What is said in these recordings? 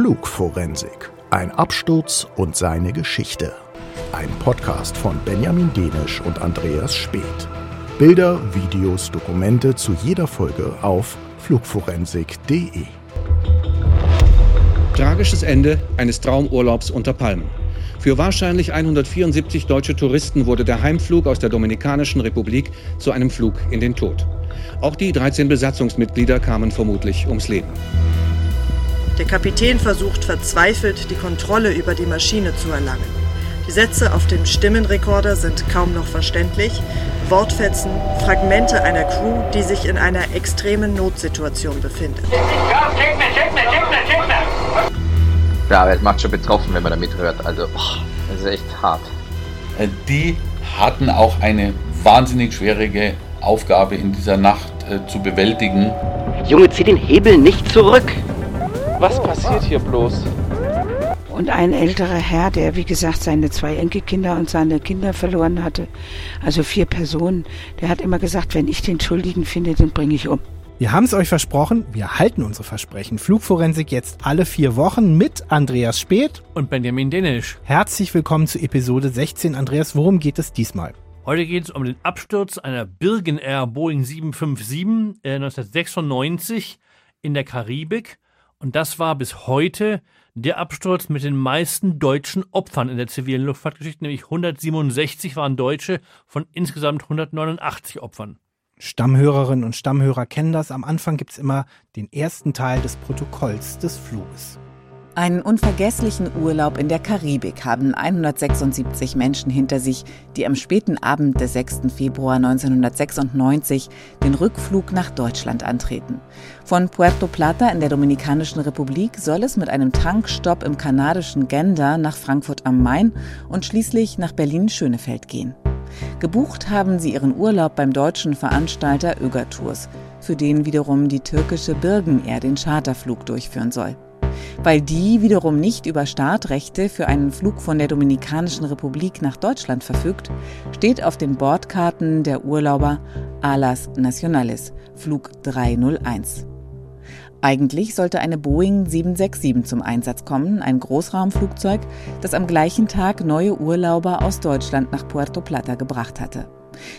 Flugforensik. Ein Absturz und seine Geschichte. Ein Podcast von Benjamin Denisch und Andreas Speth. Bilder, Videos, Dokumente zu jeder Folge auf flugforensik.de. Tragisches Ende eines Traumurlaubs unter Palmen. Für wahrscheinlich 174 deutsche Touristen wurde der Heimflug aus der Dominikanischen Republik zu einem Flug in den Tod. Auch die 13 Besatzungsmitglieder kamen vermutlich ums Leben. Der Kapitän versucht verzweifelt, die Kontrolle über die Maschine zu erlangen. Die Sätze auf dem Stimmenrekorder sind kaum noch verständlich. Wortfetzen, Fragmente einer Crew, die sich in einer extremen Notsituation befindet. Ja, aber es macht schon betroffen, wenn man da mithört. Also, boah, das ist echt hart. Äh, die hatten auch eine wahnsinnig schwierige Aufgabe in dieser Nacht äh, zu bewältigen. Junge, zieh den Hebel nicht zurück! Was passiert hier bloß? Und ein älterer Herr, der wie gesagt seine zwei Enkelkinder und seine Kinder verloren hatte, also vier Personen, der hat immer gesagt, wenn ich den Schuldigen finde, den bringe ich um. Wir haben es euch versprochen, wir halten unsere Versprechen. Flugforensik jetzt alle vier Wochen mit Andreas Speth und Benjamin Denisch. Herzlich willkommen zu Episode 16. Andreas, worum geht es diesmal? Heute geht es um den Absturz einer Birgen Air Boeing 757 äh, 1996 in der Karibik. Und das war bis heute der Absturz mit den meisten deutschen Opfern in der zivilen Luftfahrtgeschichte, nämlich 167 waren Deutsche von insgesamt 189 Opfern. Stammhörerinnen und Stammhörer kennen das. Am Anfang gibt es immer den ersten Teil des Protokolls des Fluges. Einen unvergesslichen Urlaub in der Karibik haben 176 Menschen hinter sich, die am späten Abend des 6. Februar 1996 den Rückflug nach Deutschland antreten. Von Puerto Plata in der Dominikanischen Republik soll es mit einem Tankstopp im kanadischen Gander nach Frankfurt am Main und schließlich nach Berlin-Schönefeld gehen. Gebucht haben sie ihren Urlaub beim deutschen Veranstalter Öger Tours, für den wiederum die türkische Birgen Air den Charterflug durchführen soll. Weil die wiederum nicht über Startrechte für einen Flug von der Dominikanischen Republik nach Deutschland verfügt, steht auf den Bordkarten der Urlauber Alas Nacionales, Flug 301. Eigentlich sollte eine Boeing 767 zum Einsatz kommen, ein Großraumflugzeug, das am gleichen Tag neue Urlauber aus Deutschland nach Puerto Plata gebracht hatte.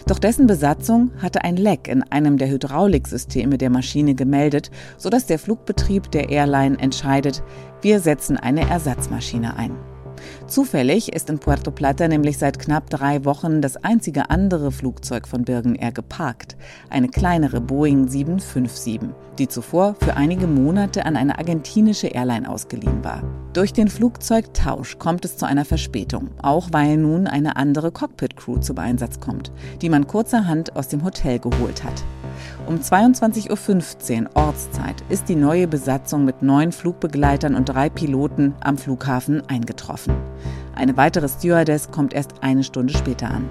Doch dessen Besatzung hatte ein Leck in einem der Hydrauliksysteme der Maschine gemeldet, sodass der Flugbetrieb der Airline entscheidet, wir setzen eine Ersatzmaschine ein. Zufällig ist in Puerto Plata nämlich seit knapp drei Wochen das einzige andere Flugzeug von Birgen Air geparkt, eine kleinere Boeing 757, die zuvor für einige Monate an eine argentinische Airline ausgeliehen war. Durch den Flugzeugtausch kommt es zu einer Verspätung, auch weil nun eine andere Cockpit-Crew zum Einsatz kommt, die man kurzerhand aus dem Hotel geholt hat. Um 22.15 Uhr Ortszeit ist die neue Besatzung mit neun Flugbegleitern und drei Piloten am Flughafen eingetroffen. Eine weitere Stewardess kommt erst eine Stunde später an.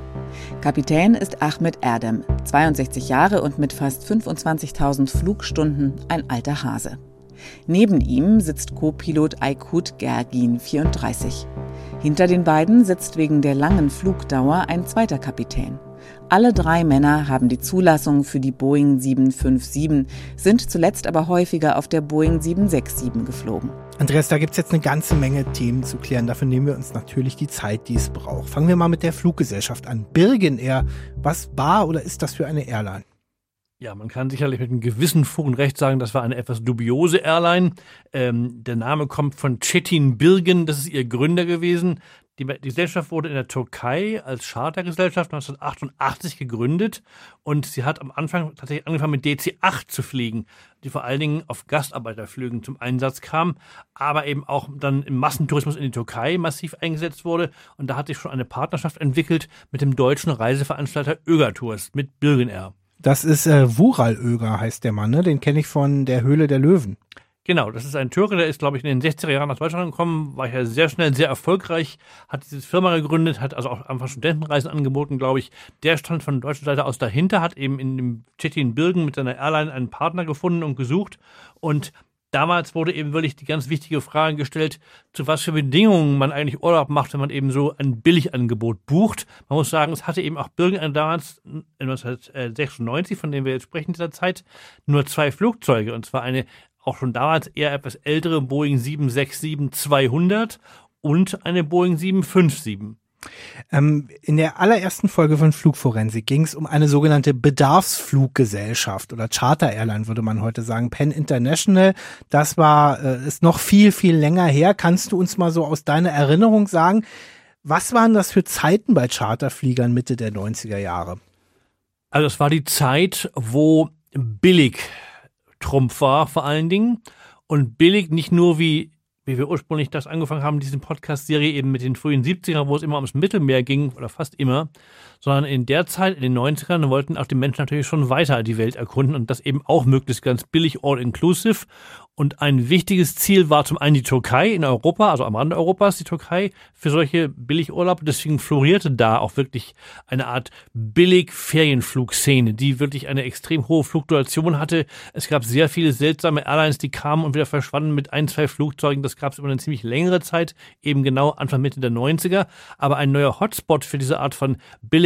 Kapitän ist Ahmed Erdem, 62 Jahre und mit fast 25.000 Flugstunden ein alter Hase. Neben ihm sitzt Co-Pilot Aykut Gergin, 34. Hinter den beiden sitzt wegen der langen Flugdauer ein zweiter Kapitän. Alle drei Männer haben die Zulassung für die Boeing 757, sind zuletzt aber häufiger auf der Boeing 767 geflogen. Andreas, da gibt es jetzt eine ganze Menge Themen zu klären. Dafür nehmen wir uns natürlich die Zeit, die es braucht. Fangen wir mal mit der Fluggesellschaft an. Birgen Air, was war oder ist das für eine Airline? Ja, man kann sicherlich mit einem gewissen Fug und Recht sagen, das war eine etwas dubiose Airline. Ähm, der Name kommt von Cetin Birgen, das ist ihr Gründer gewesen. Die, die, Gesellschaft wurde in der Türkei als Chartergesellschaft 1988 gegründet und sie hat am Anfang tatsächlich angefangen mit DC-8 zu fliegen, die vor allen Dingen auf Gastarbeiterflügen zum Einsatz kam, aber eben auch dann im Massentourismus in die Türkei massiv eingesetzt wurde und da hat sich schon eine Partnerschaft entwickelt mit dem deutschen Reiseveranstalter Öger Tours, mit Birgen Air. Das ist äh, Vural Öger heißt der Mann, ne? den kenne ich von der Höhle der Löwen. Genau, das ist ein Türke, der ist, glaube ich, in den 60er Jahren nach Deutschland gekommen, war ja sehr schnell sehr erfolgreich, hat diese Firma gegründet, hat also auch einfach Studentenreisen angeboten, glaube ich. Der stand von deutscher Seite aus dahinter, hat eben in dem Tschechien Birgen mit seiner Airline einen Partner gefunden und gesucht und damals wurde eben wirklich die ganz wichtige Frage gestellt, zu was für Bedingungen man eigentlich Urlaub macht, wenn man eben so ein Billigangebot bucht. Man muss sagen, es hatte eben auch Birgen damals 1996, von dem wir jetzt sprechen, dieser Zeit, nur zwei Flugzeuge. Und zwar eine auch schon damals eher etwas ältere Boeing 767-200 und eine Boeing 757. Ähm, in der allerersten Folge von Flugforensik ging es um eine sogenannte Bedarfsfluggesellschaft oder Charter Airline, würde man heute sagen. Penn International. Das war, äh, ist noch viel, viel länger her. Kannst du uns mal so aus deiner Erinnerung sagen, was waren das für Zeiten bei Charterfliegern Mitte der 90er Jahre? Also es war die Zeit, wo billig Trumpf war vor allen Dingen. Und billig nicht nur wie wie wir ursprünglich das angefangen haben, diese Podcast-Serie eben mit den frühen 70ern, wo es immer ums Mittelmeer ging, oder fast immer, sondern in der Zeit, in den 90ern, wollten auch die Menschen natürlich schon weiter die Welt erkunden und das eben auch möglichst ganz billig, all-inclusive. Und ein wichtiges Ziel war zum einen die Türkei in Europa, also am Rande Europas, die Türkei für solche Billigurlaube. Deswegen florierte da auch wirklich eine Art Billig-Ferienflugszene, die wirklich eine extrem hohe Fluktuation hatte. Es gab sehr viele seltsame Airlines, die kamen und wieder verschwanden mit ein, zwei Flugzeugen. Das gab es über eine ziemlich längere Zeit, eben genau Anfang Mitte der 90er. Aber ein neuer Hotspot für diese Art von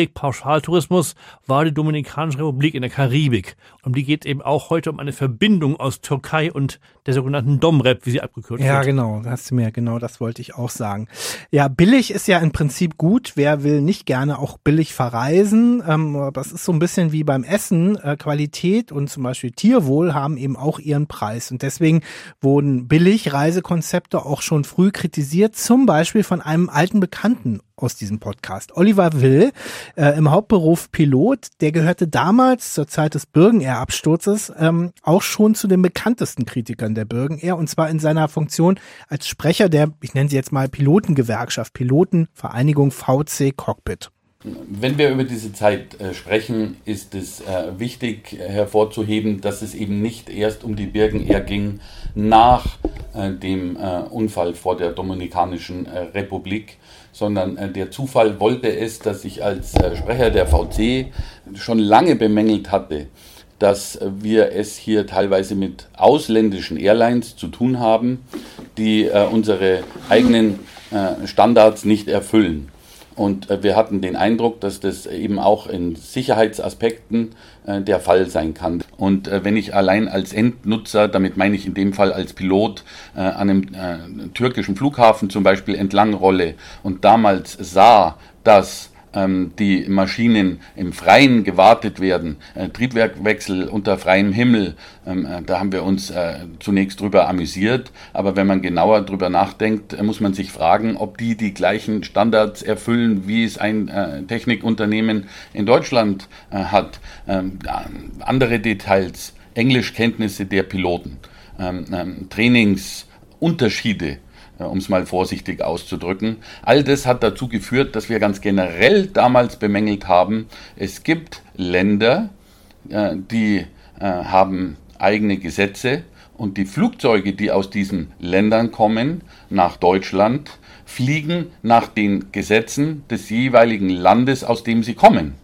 Billig-Pauschaltourismus war die Dominikanische Republik in der Karibik. Um die geht eben auch heute um eine Verbindung aus Türkei und der sogenannten Domrep, wie sie abgekürzt ja, wird. Ja, genau, hast du mir, genau das wollte ich auch sagen. Ja, billig ist ja im Prinzip gut. Wer will nicht gerne auch billig verreisen? Ähm, das ist so ein bisschen wie beim Essen. Äh, Qualität und zum Beispiel Tierwohl haben eben auch ihren Preis. Und deswegen wurden billig Reisekonzepte auch schon früh kritisiert, zum Beispiel von einem alten Bekannten aus diesem Podcast. Oliver Will, äh, im Hauptberuf Pilot, der gehörte damals zur Zeit des Bürgen Air Absturzes ähm, auch schon zu den bekanntesten Kritikern der Bürgen Air und zwar in seiner Funktion als Sprecher der, ich nenne sie jetzt mal Pilotengewerkschaft, Pilotenvereinigung VC Cockpit. Wenn wir über diese Zeit äh, sprechen, ist es äh, wichtig hervorzuheben, dass es eben nicht erst um die Birgen Air ging nach äh, dem äh, Unfall vor der Dominikanischen äh, Republik, sondern äh, der Zufall wollte es, dass ich als Sprecher der VC schon lange bemängelt hatte, dass wir es hier teilweise mit ausländischen Airlines zu tun haben, die unsere eigenen Standards nicht erfüllen. Und äh, wir hatten den Eindruck, dass das eben auch in Sicherheitsaspekten äh, der Fall sein kann. Und äh, wenn ich allein als Endnutzer, damit meine ich in dem Fall als Pilot, an einem türkischen Flughafen zum Beispiel entlangrolle und damals sah, dass die Maschinen im Freien gewartet werden, äh, Triebwerkwechsel unter freiem Himmel, ähm, äh, da haben wir uns äh, zunächst drüber amüsiert, aber wenn man genauer drüber nachdenkt, muss man sich fragen, ob die die gleichen Standards erfüllen, wie es ein Technikunternehmen in Deutschland hat. Ähm, andere Details, Englischkenntnisse der Piloten, Trainingsunterschiede äh, um es mal vorsichtig auszudrücken. All das hat dazu geführt, dass wir ganz generell damals bemängelt haben, es gibt Länder, äh, die äh, haben eigene Gesetze und die Flugzeuge, die aus diesen Ländern kommen, nach Deutschland, fliegen nach den Gesetzen des jeweiligen Landes, aus dem sie kommen.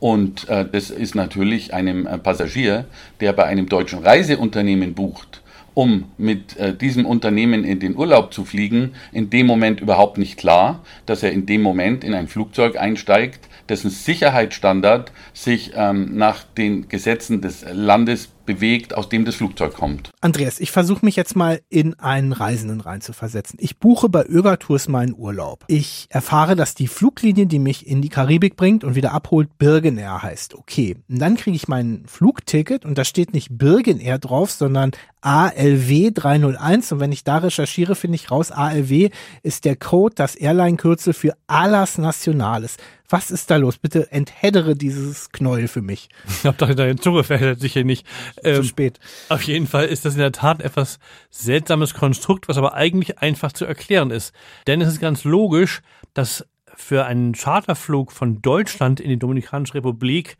Und äh, das ist natürlich einem Passagier, der bei einem deutschen Reiseunternehmen bucht, um mit äh, diesem Unternehmen in den Urlaub zu fliegen, in dem Moment überhaupt nicht klar, dass er in dem Moment in ein Flugzeug einsteigt, dessen Sicherheitsstandard sich ähm, nach den Gesetzen des Landes bewegt, aus dem das Flugzeug kommt. Andreas, ich versuche mich jetzt mal in einen Reisenden reinzuversetzen. Ich buche bei Ögertours meinen Urlaub. Ich erfahre, dass die Fluglinie, die mich in die Karibik bringt und wieder abholt, Birgen Air heißt. Okay. Und dann kriege ich mein Flugticket und da steht nicht Birgen Air drauf, sondern ALW 301. Und wenn ich da recherchiere, finde ich raus, ALW ist der Code, das Airline-Kürzel für Alas Nationales. Was ist da los? Bitte enthedere dieses Knäuel für mich. Ich glaube, deine Zunge verhält sich hier nicht. Ähm, Zu spät. Auf jeden Fall ist das in der Tat etwas seltsames Konstrukt, was aber eigentlich einfach zu erklären ist. Denn es ist ganz logisch, dass für einen Charterflug von Deutschland in die Dominikanische Republik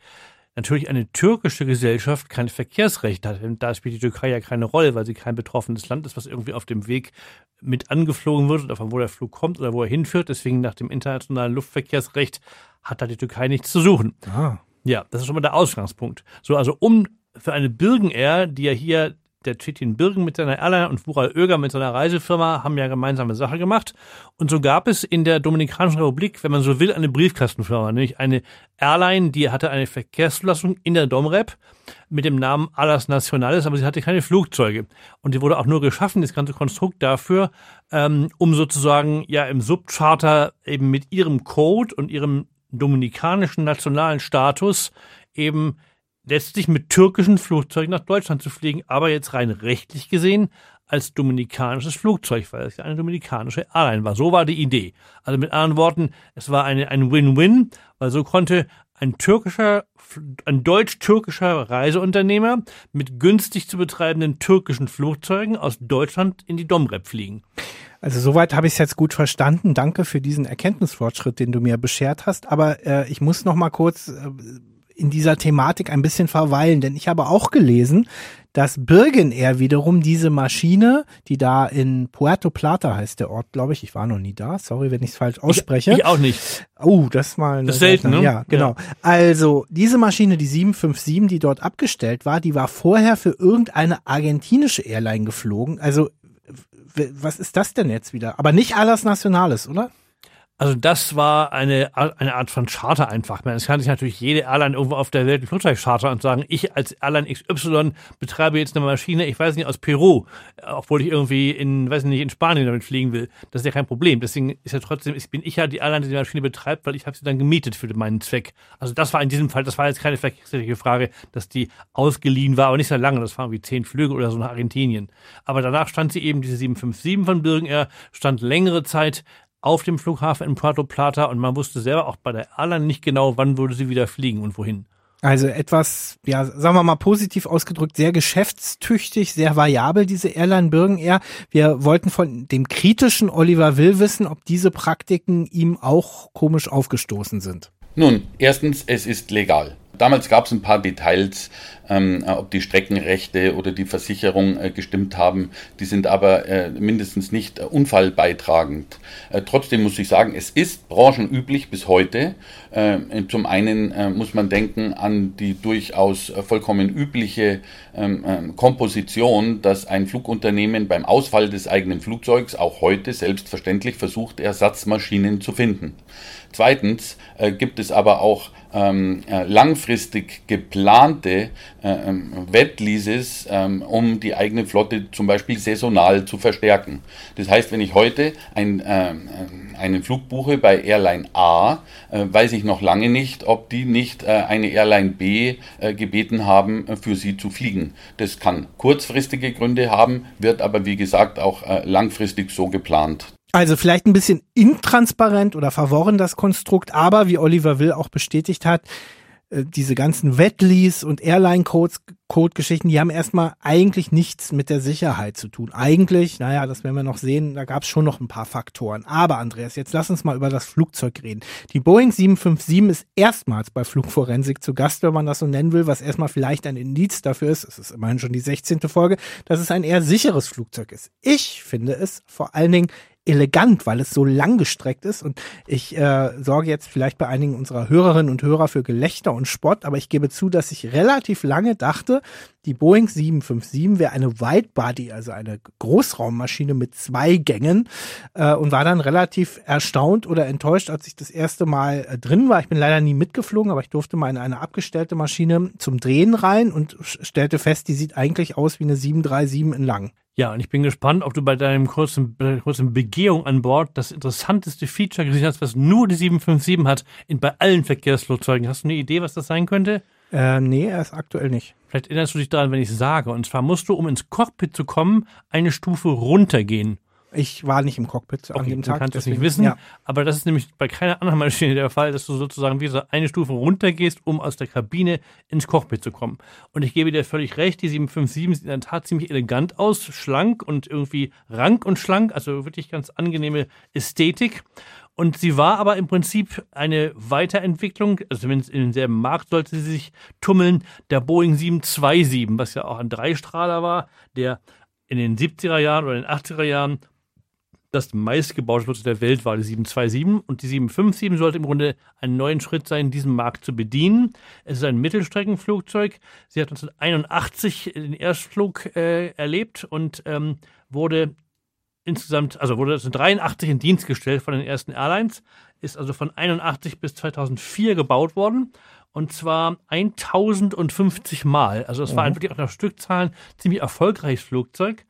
natürlich eine türkische Gesellschaft kein Verkehrsrecht hat. Da spielt die Türkei ja keine Rolle, weil sie kein betroffenes Land ist, was irgendwie auf dem Weg mit angeflogen wird oder von wo der Flug kommt oder wo er hinführt. Deswegen nach dem internationalen Luftverkehrsrecht hat da die Türkei nichts zu suchen. Ah. Ja, das ist schon mal der Ausgangspunkt. So, also um für eine Birgen Air, die ja hier der Chetin Birgen mit seiner Airline und Wural Oeger mit seiner Reisefirma haben ja gemeinsame Sache gemacht. Und so gab es in der Dominikanischen Republik, wenn man so will, eine Briefkastenfirma, nämlich eine Airline, die hatte eine Verkehrszulassung in der Domrep mit dem Namen Alas Nacionales, aber sie hatte keine Flugzeuge. Und die wurde auch nur geschaffen, das ganze Konstrukt dafür, ähm, um sozusagen ja im Subcharter eben mit ihrem Code und ihrem dominikanischen nationalen Status eben letztlich mit türkischen Flugzeugen nach Deutschland zu fliegen, aber jetzt rein rechtlich gesehen als dominikanisches Flugzeug, weil es ja eine dominikanische Airline war. So war die Idee. Also mit anderen Worten, es war eine, ein Win-Win, weil so konnte ein türkischer, ein deutsch-türkischer Reiseunternehmer mit günstig zu betreibenden türkischen Flugzeugen aus Deutschland in die Domrep fliegen. Also soweit habe ich es jetzt gut verstanden. Danke für diesen Erkenntnisfortschritt, den du mir beschert hast. Aber äh, ich muss noch mal kurz äh, in dieser Thematik ein bisschen verweilen, denn ich habe auch gelesen, dass Birgen Air wiederum diese Maschine, die da in Puerto Plata heißt der Ort, glaube ich, ich war noch nie da, sorry, wenn ich es falsch ausspreche. Ich, ich, auch nicht. Oh, das mal. Das ist selten, ne? Ja, genau. Ja. Also, diese Maschine, die 757, die dort abgestellt war, die war vorher für irgendeine argentinische Airline geflogen. Also, was ist das denn jetzt wieder? Aber nicht Alas Nationales, oder? Also das war eine, eine Art von Charter einfach. Es kann sich natürlich jede Airline irgendwo auf der Welt ein Flugzeug chartern und sagen, ich als Airline XY betreibe jetzt eine Maschine, ich weiß nicht, aus Peru, obwohl ich irgendwie in, weiß nicht, in Spanien damit fliegen will. Das ist ja kein Problem. Deswegen ist ja trotzdem, ich bin ich ja die Airline, die die Maschine betreibt, weil ich habe sie dann gemietet für meinen Zweck. Also das war in diesem Fall, das war jetzt keine verkehrstechnische Frage, dass die ausgeliehen war, aber nicht sehr lange. Das waren wie zehn Flüge oder so nach Argentinien. Aber danach stand sie eben, diese 757 von Birgen Air, stand längere Zeit auf dem Flughafen in Puerto Plata und man wusste selber auch bei der Airline nicht genau, wann würde sie wieder fliegen und wohin. Also etwas, ja, sagen wir mal positiv ausgedrückt, sehr geschäftstüchtig, sehr variabel, diese Airline Birgen Air. Wir wollten von dem kritischen Oliver Will wissen, ob diese Praktiken ihm auch komisch aufgestoßen sind. Nun, erstens, es ist legal. Damals gab es ein paar Details, ähm, äh, ob die Streckenrechte oder die Versicherung äh, gestimmt haben. Die sind aber äh, mindestens nicht äh, unfallbeitragend. Äh, trotzdem muss ich sagen, es ist branchenüblich bis heute. Äh, zum einen muss man denken an die durchaus vollkommen übliche ähm, ähm, Komposition, dass ein Flugunternehmen beim Ausfall des eigenen Flugzeugs auch heute selbstverständlich versucht, Ersatzmaschinen zu finden. Zweitens gibt es aber auch ähm, äh, langfristig geplante äh, ähm, Wetleases, ähm, um die eigene Flotte zum Beispiel saisonal zu verstärken. Das heißt, wenn ich heute ein, äh, einen Flug buche bei Airline A, äh, weiß ich noch lange nicht, ob die nicht äh, eine Airline B äh, gebeten haben, für sie zu fliegen. Das kann kurzfristige Gründe haben, wird aber wie gesagt auch langfristig so geplant. Also vielleicht ein bisschen intransparent oder verworren das Konstrukt, aber wie Oliver Will auch bestätigt hat, äh, diese ganzen Wetlease und Airline-Codes, Code-Geschichten, die haben erstmal eigentlich nichts mit der Sicherheit zu tun. Eigentlich, naja, das werden wir noch sehen, da gab es schon noch ein paar Faktoren. Aber Andreas, jetzt lass uns mal über das Flugzeug reden. Die Boeing 757 ist erstmals bei Flugforensik zu Gast, wenn man das so nennen will, was erstmal vielleicht ein Indiz dafür ist, es ist immerhin schon die 16. Folge, dass es ein eher sicheres Flugzeug ist. Ich finde es vor allen Dingen elegant, weil es so langgestreckt ist. Und ich äh, sorge jetzt vielleicht bei einigen unserer Hörerinnen und Hörer für Gelächter und Spott, aber ich gebe zu, dass ich relativ lange dachte, die Boeing 757 wäre eine Widebody, also eine Großraummaschine mit zwei Gängen äh, und war dann relativ erstaunt oder enttäuscht, als ich das erste Mal äh, drin war. Ich bin leider nie mitgeflogen, aber ich durfte mal in eine abgestellte Maschine zum Drehen rein und stellte fest, die sieht eigentlich aus wie eine 737 in lang. Ja, und ich bin gespannt, ob du bei deinem kurzen, bei deiner kurzen Begehung an Bord das interessanteste Feature gesehen hast, was nur die 757 hat, in, bei allen Verkehrsflugzeugen. Hast du eine Idee, was das sein könnte? Äh, nee, er ist aktuell nicht. Vielleicht erinnerst du dich daran, wenn ich sage. Und zwar musst du, um ins Cockpit zu kommen, eine Stufe runtergehen. Ich war nicht im Cockpit okay, an dem Tag. Du kannst deswegen, das nicht wissen, ja. aber das ist nämlich bei keiner anderen Maschine der Fall, dass du sozusagen wie so eine Stufe runtergehst, um aus der Kabine ins Cockpit zu kommen. Und ich gebe dir völlig recht, die 757 sieht in der Tat ziemlich elegant aus, schlank und irgendwie rank und schlank, also wirklich ganz angenehme Ästhetik. Und sie war aber im Prinzip eine Weiterentwicklung, also zumindest in demselben Markt sollte sie sich tummeln, der Boeing 727, was ja auch ein Dreistrahler war, der in den 70er Jahren oder den 80er Jahren Das meistgebaute Flugzeug der Welt war die 727 und die 757 sollte im Grunde einen neuen Schritt sein, diesen Markt zu bedienen. Es ist ein Mittelstreckenflugzeug. Sie hat 1981 den Erstflug äh, erlebt und ähm, wurde insgesamt, also wurde 1983 in Dienst gestellt von den ersten Airlines, ist also von 81 bis 2004 gebaut worden und zwar 1050 Mal. Also es war mhm. wirklich auch nach Stückzahlen ziemlich erfolgreiches Flugzeug,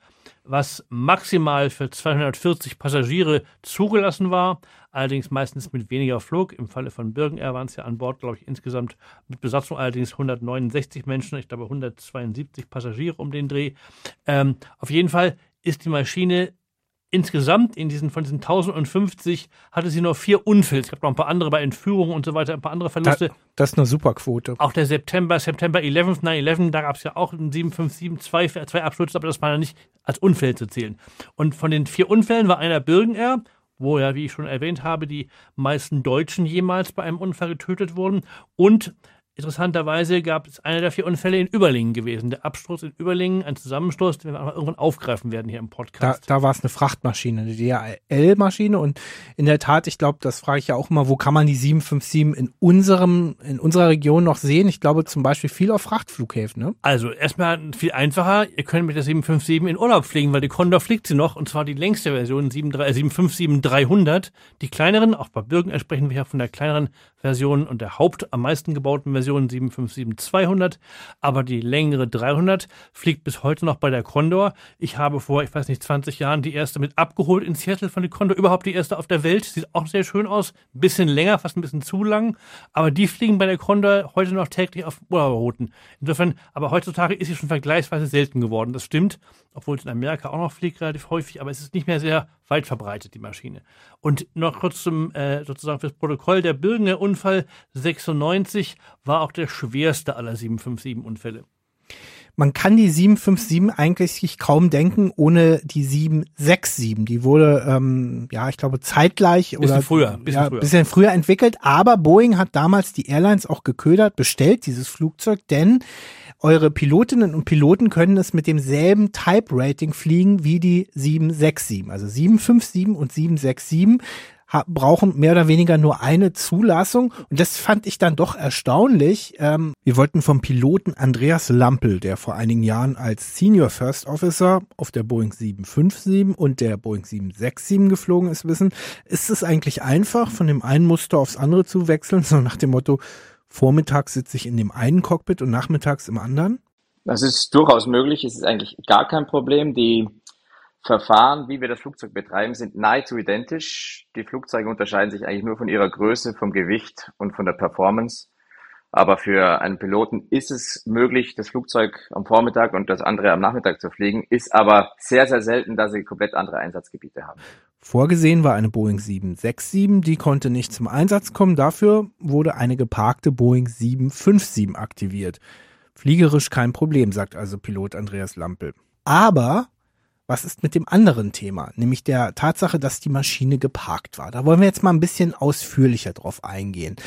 was maximal für 240 Passagiere zugelassen war, allerdings meistens mit weniger Flug. Im Falle von Birgen Air waren es ja an Bord, glaube ich, insgesamt mit Besatzung allerdings 169 Menschen, ich glaube 172 Passagiere um den Dreh. Ähm, auf jeden Fall ist die Maschine insgesamt in diesen von diesen 1050 hatte sie nur vier Unfälle. Es gab noch ein paar andere bei Entführungen und so weiter, ein paar andere Verluste. Da, das ist eine super Quote. Auch der September, September 11, 9-11, da gab es ja auch einen 757, zwei, zwei Abstürze, aber das war ja nicht als Unfälle zu zählen. Und von den vier Unfällen war einer Birgen Air, wo ja, wie ich schon erwähnt habe, die meisten Deutschen jemals bei einem Unfall getötet wurden. Und Interessanterweise gab es einer der vier Unfälle in Überlingen gewesen. Der Absturz in Überlingen, ein Zusammenstoß, den wir irgendwann aufgreifen werden hier im Podcast. Da, da war es eine Frachtmaschine, eine DHL-Maschine. Und in der Tat, ich glaube, das frage ich ja auch immer, wo kann man die 757 in unserem, in unserer Region noch sehen? Ich glaube zum Beispiel viel auf Frachtflughäfen. Ne? Also erstmal viel einfacher. Ihr könnt mit der 757 in Urlaub fliegen, weil die Condor fliegt sie noch. Und zwar die längste Version, 757-300. Die kleineren, auch bei Bürgen sprechen wir ja von der kleineren Version und der Haupt am meisten gebauten Version Version 757-200, aber die längere 300 fliegt bis heute noch bei der Condor. Ich habe vor, ich weiß nicht, 20 Jahren die erste mit abgeholt in Seattle von der Condor, überhaupt die erste auf der Welt. Sieht auch sehr schön aus, bisschen länger, fast ein bisschen zu lang, aber die fliegen bei der Condor heute noch täglich auf Urlauberrouten. Insofern, aber heutzutage ist sie schon vergleichsweise selten geworden, das stimmt, obwohl es in Amerika auch noch fliegt relativ häufig, aber es ist nicht mehr sehr weit verbreitet, die Maschine. Und noch kurz zum, äh, sozusagen fürs Protokoll, der Birgener Unfall 96 war auch der schwerste aller 757-Unfälle. Man kann die 757 eigentlich kaum denken ohne die 767. Die wurde, ähm, ja, ich glaube, zeitgleich bisschen oder früher, bisschen, ja, früher. bisschen früher entwickelt. Aber Boeing hat damals die Airlines auch geködert, bestellt dieses Flugzeug, denn eure Pilotinnen und Piloten können es mit demselben Type-Rating fliegen wie die 767. Also 757 und 767 brauchen mehr oder weniger nur eine Zulassung. Und das fand ich dann doch erstaunlich. Ähm, wir wollten vom Piloten Andreas Lampel, der vor einigen Jahren als Senior First Officer auf der Boeing 757 und der Boeing 767 geflogen ist, wissen, ist es eigentlich einfach, von dem einen Muster aufs andere zu wechseln, so nach dem Motto, vormittags sitze ich in dem einen Cockpit und nachmittags im anderen? Das ist durchaus möglich. Es ist eigentlich gar kein Problem. Die Verfahren, wie wir das Flugzeug betreiben, sind nahezu identisch. Die Flugzeuge unterscheiden sich eigentlich nur von ihrer Größe, vom Gewicht und von der Performance. Aber für einen Piloten ist es möglich, das Flugzeug am Vormittag und das andere am Nachmittag zu fliegen, ist aber sehr, sehr selten, da sie komplett andere Einsatzgebiete haben. Vorgesehen war eine Boeing 767, die konnte nicht zum Einsatz kommen. Dafür wurde eine geparkte Boeing 757 aktiviert. Fliegerisch kein Problem, sagt also Pilot Andreas Lampel. Aber was ist mit dem anderen Thema, nämlich der Tatsache, dass die Maschine geparkt war? Da wollen wir jetzt mal ein bisschen ausführlicher drauf eingehen.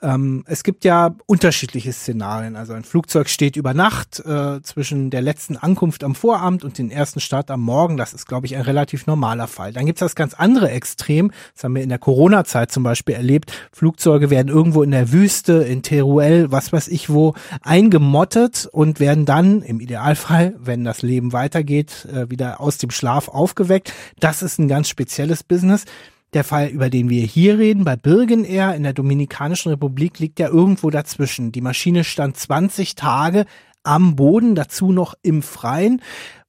Ähm, es gibt ja unterschiedliche Szenarien. Also ein Flugzeug steht über Nacht äh, zwischen der letzten Ankunft am Vorabend und den ersten Start am Morgen. Das ist, glaube ich, ein relativ normaler Fall. Dann gibt es das ganz andere Extrem. Das haben wir in der Corona-Zeit zum Beispiel erlebt. Flugzeuge werden irgendwo in der Wüste, in Teruel, was weiß ich wo, eingemottet und werden dann im Idealfall, wenn das Leben weitergeht, äh, wieder aus dem Schlaf aufgeweckt. Das ist ein ganz spezielles Business. Der Fall, über den wir hier reden, bei Birgen Air in der Dominikanischen Republik, liegt ja irgendwo dazwischen. Die Maschine stand 20 Tage am Boden, dazu noch im Freien.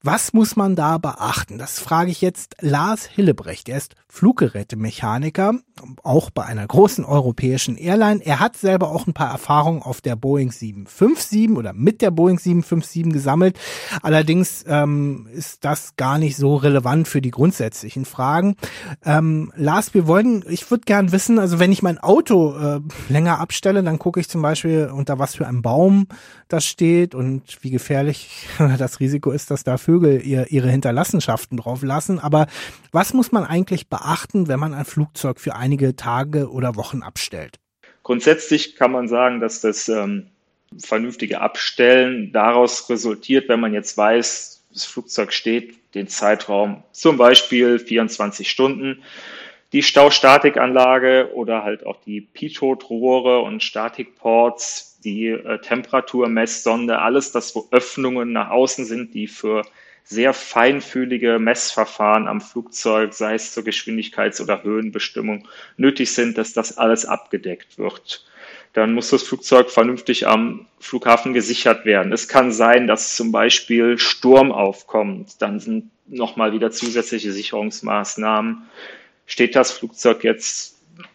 Was muss man da beachten? Das frage ich jetzt Lars Hillebrecht. Er ist Fluggerätemechaniker, auch bei einer großen europäischen Airline. Er hat selber auch ein paar Erfahrungen auf der Boeing 757 oder mit der Boeing 757 gesammelt. Allerdings ähm, ist das gar nicht so relevant für die grundsätzlichen Fragen. Ähm, Lars, wir wollen, ich würde gern wissen, also wenn ich mein Auto äh, länger abstelle, dann gucke ich zum Beispiel unter was für einem Baum das steht und wie gefährlich das Risiko ist, dass dafür Vögel ihr, ihre Hinterlassenschaften drauf lassen. Aber was muss man eigentlich beachten, wenn man ein Flugzeug für einige Tage oder Wochen abstellt? Grundsätzlich kann man sagen, dass das ähm, vernünftige Abstellen daraus resultiert, wenn man jetzt weiß, das Flugzeug steht, den Zeitraum zum Beispiel 24 Stunden. Die Staustatikanlage oder halt auch die Pitot-Rohre und Statikports, die äh, Temperaturmesssonde, alles das, wo Öffnungen nach außen sind, die für sehr feinfühlige Messverfahren am Flugzeug, sei es zur Geschwindigkeits- oder Höhenbestimmung, nötig sind, dass das alles abgedeckt wird. Dann muss das Flugzeug vernünftig am Flughafen gesichert werden. Es kann sein, dass zum Beispiel Sturm aufkommt. Dann sind nochmal wieder zusätzliche Sicherungsmaßnahmen. Steht das Flugzeug jetzt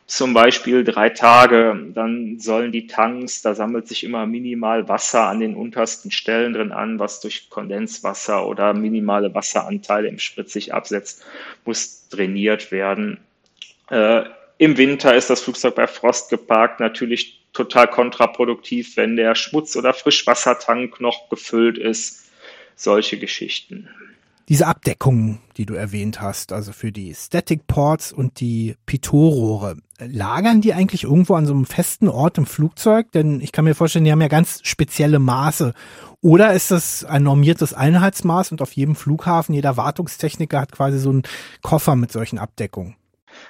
zum Beispiel drei Tage, dann sollen die Tanks, da sammelt sich immer minimal Wasser an den untersten Stellen drin an, was durch Kondenswasser oder minimale Wasseranteile im Sprit sich absetzt, muss trainiert werden. Äh, Im Winter ist das Flugzeug bei Frost geparkt, natürlich total kontraproduktiv, wenn der Schmutz- oder Frischwassertank noch gefüllt ist. Solche Geschichten. Diese Abdeckungen, die du erwähnt hast, also für die Static Ports und die Pitot-Rohre, lagern die eigentlich irgendwo an so einem festen Ort im Flugzeug? Denn ich kann mir vorstellen, die haben ja ganz spezielle Maße. Oder ist das ein normiertes Einheitsmaß und auf jedem Flughafen, jeder Wartungstechniker hat quasi so einen Koffer mit solchen Abdeckungen?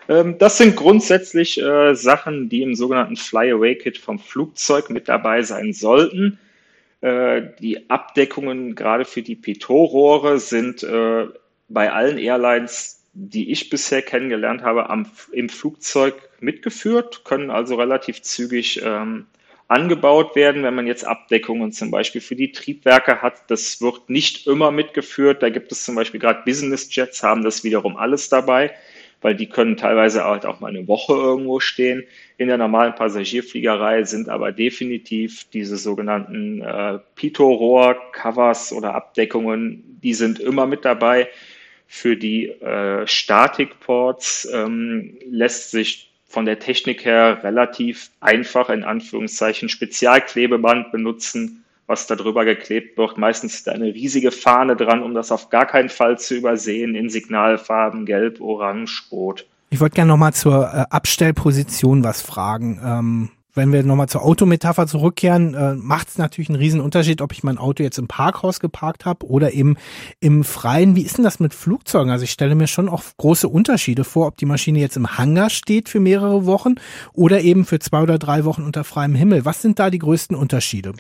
Ähm, das sind grundsätzlich äh, Sachen, die im sogenannten Fly-Away-Kit vom Flugzeug mit dabei sein sollten. Äh, die Abdeckungen gerade für die Pitot-Rohre sind äh, bei allen Airlines, die ich bisher kennengelernt habe, am, im Flugzeug mitgeführt, können also relativ zügig ähm, angebaut werden. Wenn man jetzt Abdeckungen zum Beispiel für die Triebwerke hat, das wird nicht immer mitgeführt. Da gibt es zum Beispiel gerade Business Jets, haben das wiederum alles dabei weil die können teilweise halt auch mal eine Woche irgendwo stehen. In der normalen Passagierfliegerei sind aber definitiv diese sogenannten äh, Pitot-Rohr-Covers oder Abdeckungen, die sind immer mit dabei. Für die äh, Statikports ähm, lässt sich von der Technik her relativ einfach in Anführungszeichen Spezialklebeband benutzen was da drüber geklebt wird. Meistens ist da eine riesige Fahne dran, um das auf gar keinen Fall zu übersehen, in Signalfarben gelb, orange, rot. Ich wollte gerne nochmal zur äh, Abstellposition was fragen. Ähm, wenn wir nochmal zur Autometapher zurückkehren, äh, macht es natürlich einen riesen Unterschied, ob ich mein Auto jetzt im Parkhaus geparkt habe oder eben im Freien. Wie ist denn das mit Flugzeugen? Also ich stelle mir schon auch große Unterschiede vor, ob die Maschine jetzt im Hangar steht für mehrere Wochen oder eben für zwei oder drei Wochen unter freiem Himmel. Was sind da die größten Unterschiede?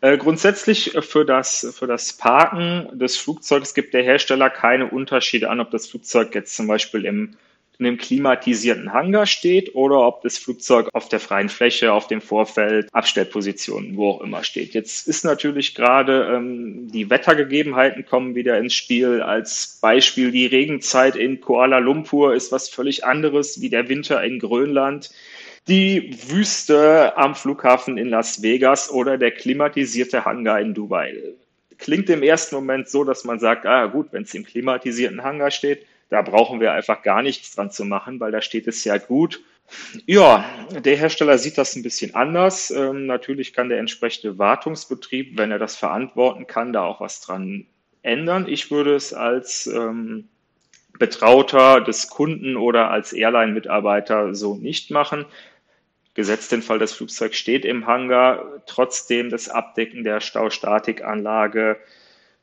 Äh, grundsätzlich für das, für das Parken des Flugzeugs gibt der Hersteller keine Unterschiede an, ob das Flugzeug jetzt zum Beispiel im, in einem klimatisierten Hangar steht oder ob das Flugzeug auf der freien Fläche, auf dem Vorfeld, Abstellpositionen, wo auch immer steht. Jetzt ist natürlich gerade ähm, die Wettergegebenheiten kommen wieder ins Spiel. Als Beispiel die Regenzeit in Kuala Lumpur ist was völlig anderes wie der Winter in Grönland die Wüste am Flughafen in Las Vegas oder der klimatisierte Hangar in Dubai. Klingt im ersten Moment so, dass man sagt, ah gut, wenn es im klimatisierten Hangar steht, da brauchen wir einfach gar nichts dran zu machen, weil da steht es ja gut. Ja, der Hersteller sieht das ein bisschen anders. Ähm, natürlich kann der entsprechende Wartungsbetrieb, wenn er das verantworten kann, da auch was dran ändern. Ich würde es als ähm, Betrauter des Kunden oder als Airline-Mitarbeiter so nicht machen gesetzt den Fall, das Flugzeug steht im Hangar, trotzdem das Abdecken der Staustatikanlage,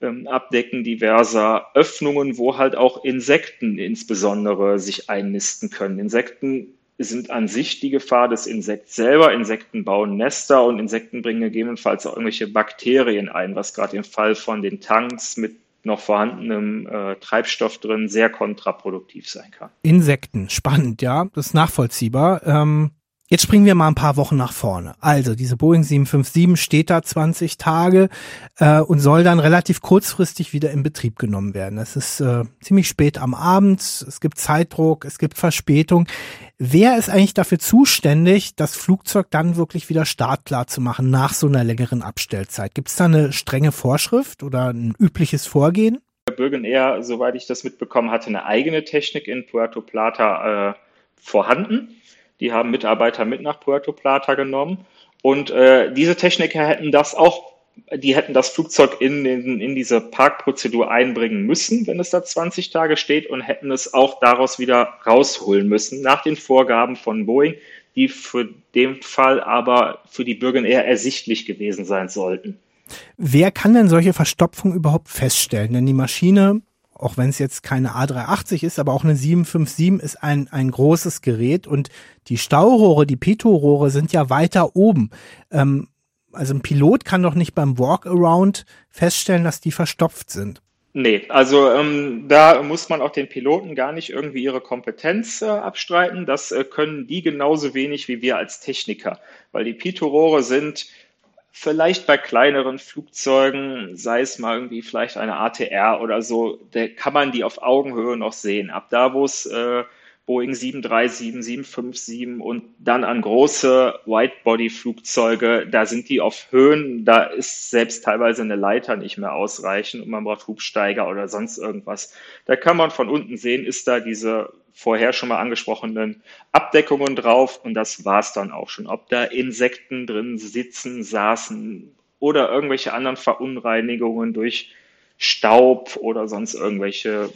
ähm, Abdecken diverser Öffnungen, wo halt auch Insekten insbesondere sich einnisten können. Insekten sind an sich die Gefahr des Insekts selber. Insekten bauen Nester und Insekten bringen gegebenenfalls auch irgendwelche Bakterien ein, was gerade im Fall von den Tanks mit noch vorhandenem äh, Treibstoff drin sehr kontraproduktiv sein kann. Insekten, spannend, ja, das ist nachvollziehbar. Ähm, Jetzt springen wir mal ein paar Wochen nach vorne. Also diese Boeing 757 steht da 20 Tage äh, und soll dann relativ kurzfristig wieder in Betrieb genommen werden. Es ist äh, ziemlich spät am Abend, es gibt Zeitdruck, es gibt Verspätung. Wer ist eigentlich dafür zuständig, das Flugzeug dann wirklich wieder startklar zu machen nach so einer längeren Abstellzeit? Gibt es da eine strenge Vorschrift oder ein übliches Vorgehen? Bürgen Air, soweit ich das mitbekommen hatte, eine eigene Technik in Puerto Plata äh, vorhanden die haben Mitarbeiter mit nach Puerto Plata genommen. Und äh, diese Techniker hätten das auch, die hätten das Flugzeug in, in, in diese Parkprozedur einbringen müssen, wenn es da 20 Tage steht, und hätten es auch daraus wieder rausholen müssen, nach den Vorgaben von Boeing, die für den Fall aber für die Bürger eher ersichtlich gewesen sein sollten. Wer kann denn solche Verstopfung überhaupt feststellen? Denn die Maschine, auch wenn es jetzt keine A380 ist, aber auch eine 757 ist ein, ein großes Gerät und die Staurohre, die Pitot-Rohre sind ja weiter oben. Ähm, also ein Pilot kann doch nicht beim Walkaround feststellen, dass die verstopft sind. Nee, also ähm, da muss man auch den Piloten gar nicht irgendwie ihre Kompetenz äh, abstreiten. Das äh, können die genauso wenig wie wir als Techniker, weil die Pitot-Rohre sind vielleicht bei kleineren Flugzeugen, sei es mal irgendwie vielleicht eine ATR oder so, da kann man die auf Augenhöhe noch sehen. Ab da, wo es äh, Boeing 737, 757 und dann an große Whitebody-Flugzeuge, da sind die auf Höhen, da ist selbst teilweise eine Leiter nicht mehr ausreichend und man braucht Hubsteiger oder sonst irgendwas. Da kann man von unten sehen, ist da diese vorher schon mal angesprochenen Abdeckungen drauf und das war's dann auch schon. Ob da Insekten drin sitzen, saßen oder irgendwelche anderen Verunreinigungen durch Staub oder sonst irgendwelche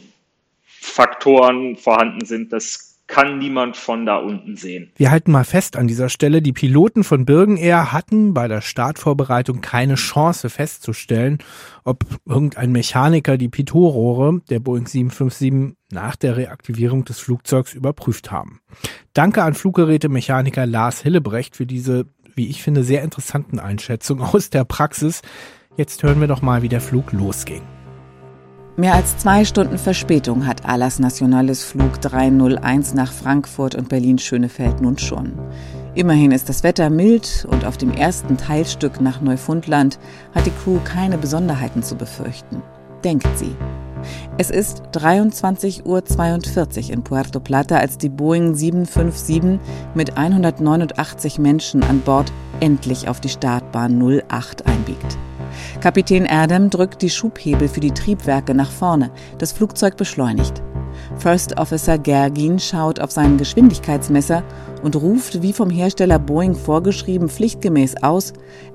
Faktoren vorhanden sind, das kann niemand von da unten sehen. Wir halten mal fest an dieser Stelle, die Piloten von Birgen Air hatten bei der Startvorbereitung keine Chance festzustellen, ob irgendein Mechaniker die Pitot-Rohre der Boeing 757 nach der Reaktivierung des Flugzeugs überprüft haben. Danke an Fluggerätemechaniker Lars Hillebrecht für diese, wie ich finde, sehr interessanten Einschätzungen aus der Praxis. Jetzt hören wir doch mal, wie der Flug losging. Mehr als zwei Stunden Verspätung hat Alas Nationales Flug 301 nach Frankfurt und Berlin-Schönefeld nun schon. Immerhin ist das Wetter mild und auf dem ersten Teilstück nach Neufundland hat die Crew keine Besonderheiten zu befürchten. Denkt sie. Es ist 23.42 Uhr in Puerto Plata, als die Boeing 757 mit 189 Menschen an Bord endlich auf die Startbahn 08 einbiegt. Kapitän Erdem drückt die Schubhebel für die Triebwerke nach vorne. Das Flugzeug beschleunigt. First Officer Gergin schaut auf sein Geschwindigkeitsmesser und ruft wie vom Hersteller Boeing vorgeschrieben pflichtgemäß aus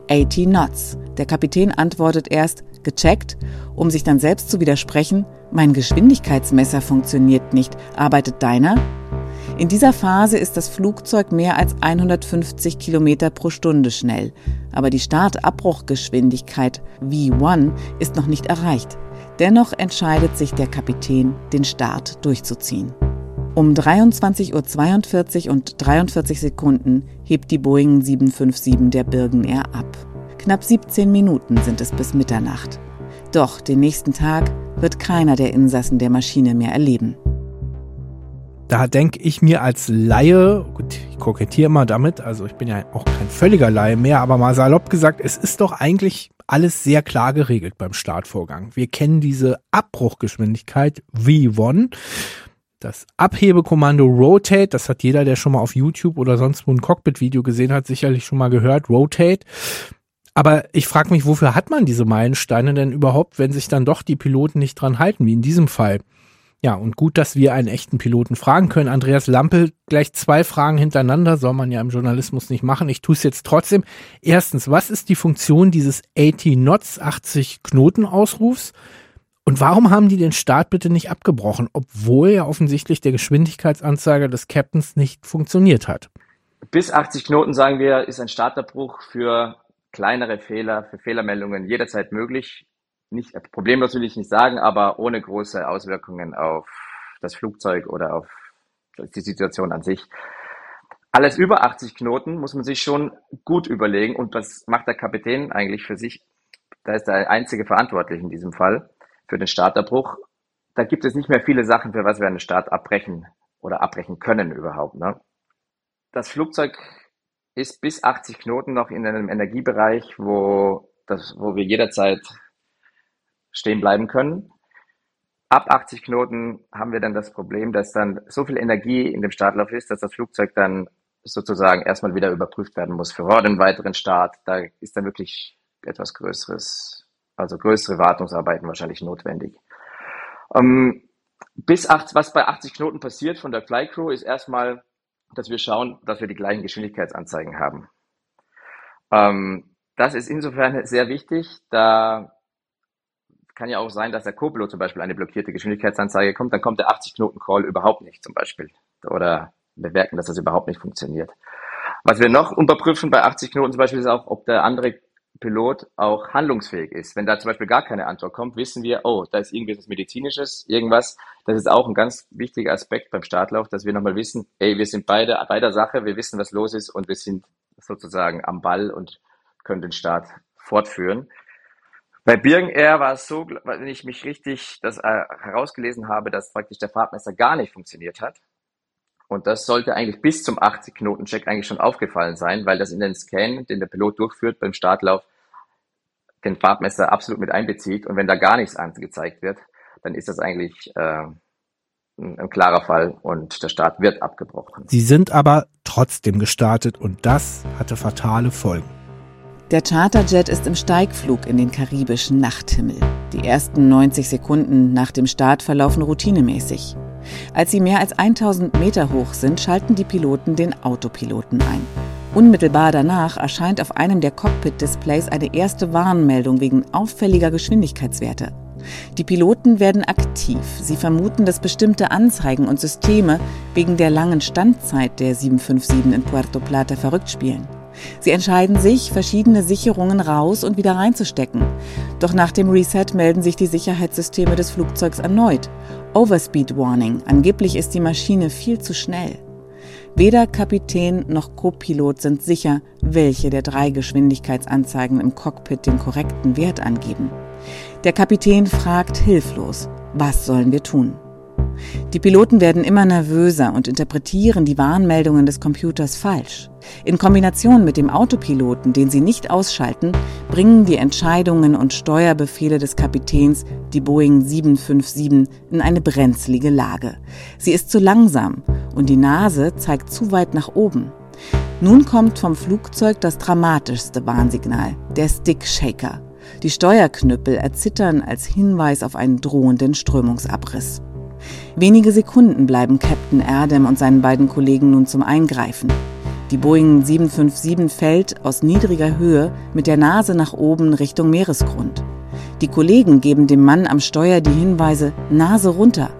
80 Knots. Der Kapitän antwortet erst gecheckt, um sich dann selbst zu widersprechen, mein Geschwindigkeitsmesser funktioniert nicht, arbeitet deiner? In dieser Phase ist das Flugzeug mehr als 150 Kilometer pro Stunde schnell, aber die Startabbruchgeschwindigkeit V1 ist noch nicht erreicht. Dennoch entscheidet sich der Kapitän, den Start durchzuziehen. Um 23.42 Uhr und 43 Sekunden hebt die Boeing 757 der Birgen Air ab. Knapp 17 Minuten sind es bis Mitternacht. Doch den nächsten Tag wird keiner der Insassen der Maschine mehr erleben. Da denke ich mir als Laie, gut, ich kokettiere immer damit, also ich bin ja auch kein völliger Laie mehr, aber mal salopp gesagt, es ist doch eigentlich alles sehr klar geregelt beim Startvorgang. Wir kennen diese Abbruchgeschwindigkeit V1. Das Abhebekommando Rotate, das hat jeder, der schon mal auf YouTube oder sonst wo ein Cockpit-Video gesehen hat, sicherlich schon mal gehört. Rotate. Aber ich frage mich, wofür hat man diese Meilensteine denn überhaupt, wenn sich dann doch die Piloten nicht dran halten, wie in diesem Fall? Ja, und gut, dass wir einen echten Piloten fragen können. Andreas Lampel, gleich zwei Fragen hintereinander, soll man ja im Journalismus nicht machen. Ich tue es jetzt trotzdem. Erstens, was ist die Funktion dieses 80 Knots, 80 Knoten Ausrufs? Und warum haben die den Start bitte nicht abgebrochen, obwohl ja offensichtlich der Geschwindigkeitsanzeiger des Captains nicht funktioniert hat? Bis 80 Knoten, sagen wir, ist ein Startabbruch für kleinere Fehler, für Fehlermeldungen jederzeit möglich nicht, problemlos will ich nicht sagen, aber ohne große Auswirkungen auf das Flugzeug oder auf die Situation an sich. Alles über 80 Knoten muss man sich schon gut überlegen und was macht der Kapitän eigentlich für sich? Da ist der einzige verantwortlich in diesem Fall für den Starterbruch. Da gibt es nicht mehr viele Sachen, für was wir einen Start abbrechen oder abbrechen können überhaupt. Ne? Das Flugzeug ist bis 80 Knoten noch in einem Energiebereich, wo, das, wo wir jederzeit stehen bleiben können. Ab 80 Knoten haben wir dann das Problem, dass dann so viel Energie in dem Startlauf ist, dass das Flugzeug dann sozusagen erstmal wieder überprüft werden muss für den weiteren Start. Da ist dann wirklich etwas Größeres, also größere Wartungsarbeiten wahrscheinlich notwendig. Ähm, bis 8, was bei 80 Knoten passiert von der Flycrew ist erstmal, dass wir schauen, dass wir die gleichen Geschwindigkeitsanzeigen haben. Ähm, das ist insofern sehr wichtig, da kann ja auch sein, dass der Copilot zum Beispiel eine blockierte Geschwindigkeitsanzeige kommt, dann kommt der 80 Knoten Call überhaupt nicht zum Beispiel. Oder wir merken, dass das überhaupt nicht funktioniert. Was wir noch überprüfen bei 80 Knoten zum Beispiel ist auch, ob der andere Pilot auch handlungsfähig ist. Wenn da zum Beispiel gar keine Antwort kommt, wissen wir, oh, da ist irgendwie was Medizinisches, irgendwas. Das ist auch ein ganz wichtiger Aspekt beim Startlauf, dass wir nochmal wissen, ey, wir sind beide bei der Sache, wir wissen, was los ist und wir sind sozusagen am Ball und können den Start fortführen. Bei Birgen Air war es so, wenn ich mich richtig das äh, herausgelesen habe, dass praktisch der Fahrtmesser gar nicht funktioniert hat. Und das sollte eigentlich bis zum 80-Knoten-Check eigentlich schon aufgefallen sein, weil das in den Scan, den der Pilot durchführt beim Startlauf, den Fahrtmesser absolut mit einbezieht. Und wenn da gar nichts angezeigt wird, dann ist das eigentlich äh, ein, ein klarer Fall und der Start wird abgebrochen. Sie sind aber trotzdem gestartet und das hatte fatale Folgen. Der Charterjet ist im Steigflug in den karibischen Nachthimmel. Die ersten 90 Sekunden nach dem Start verlaufen routinemäßig. Als sie mehr als 1000 Meter hoch sind, schalten die Piloten den Autopiloten ein. Unmittelbar danach erscheint auf einem der Cockpit-Displays eine erste Warnmeldung wegen auffälliger Geschwindigkeitswerte. Die Piloten werden aktiv. Sie vermuten, dass bestimmte Anzeigen und Systeme wegen der langen Standzeit der 757 in Puerto Plata verrückt spielen. Sie entscheiden sich, verschiedene Sicherungen raus und wieder reinzustecken. Doch nach dem Reset melden sich die Sicherheitssysteme des Flugzeugs erneut. Overspeed Warning. Angeblich ist die Maschine viel zu schnell. Weder Kapitän noch Copilot sind sicher, welche der drei Geschwindigkeitsanzeigen im Cockpit den korrekten Wert angeben. Der Kapitän fragt hilflos, was sollen wir tun? Die Piloten werden immer nervöser und interpretieren die Warnmeldungen des Computers falsch. In Kombination mit dem Autopiloten, den sie nicht ausschalten, bringen die Entscheidungen und Steuerbefehle des Kapitäns die Boeing 757 in eine brenzlige Lage. Sie ist zu langsam und die Nase zeigt zu weit nach oben. Nun kommt vom Flugzeug das dramatischste Warnsignal, der Stick Shaker. Die Steuerknüppel erzittern als Hinweis auf einen drohenden Strömungsabriss. Wenige Sekunden bleiben Captain Erdem und seinen beiden Kollegen nun zum Eingreifen. Die Boeing 757 fällt aus niedriger Höhe mit der Nase nach oben Richtung Meeresgrund. Die Kollegen geben dem Mann am Steuer die Hinweise Nase runter.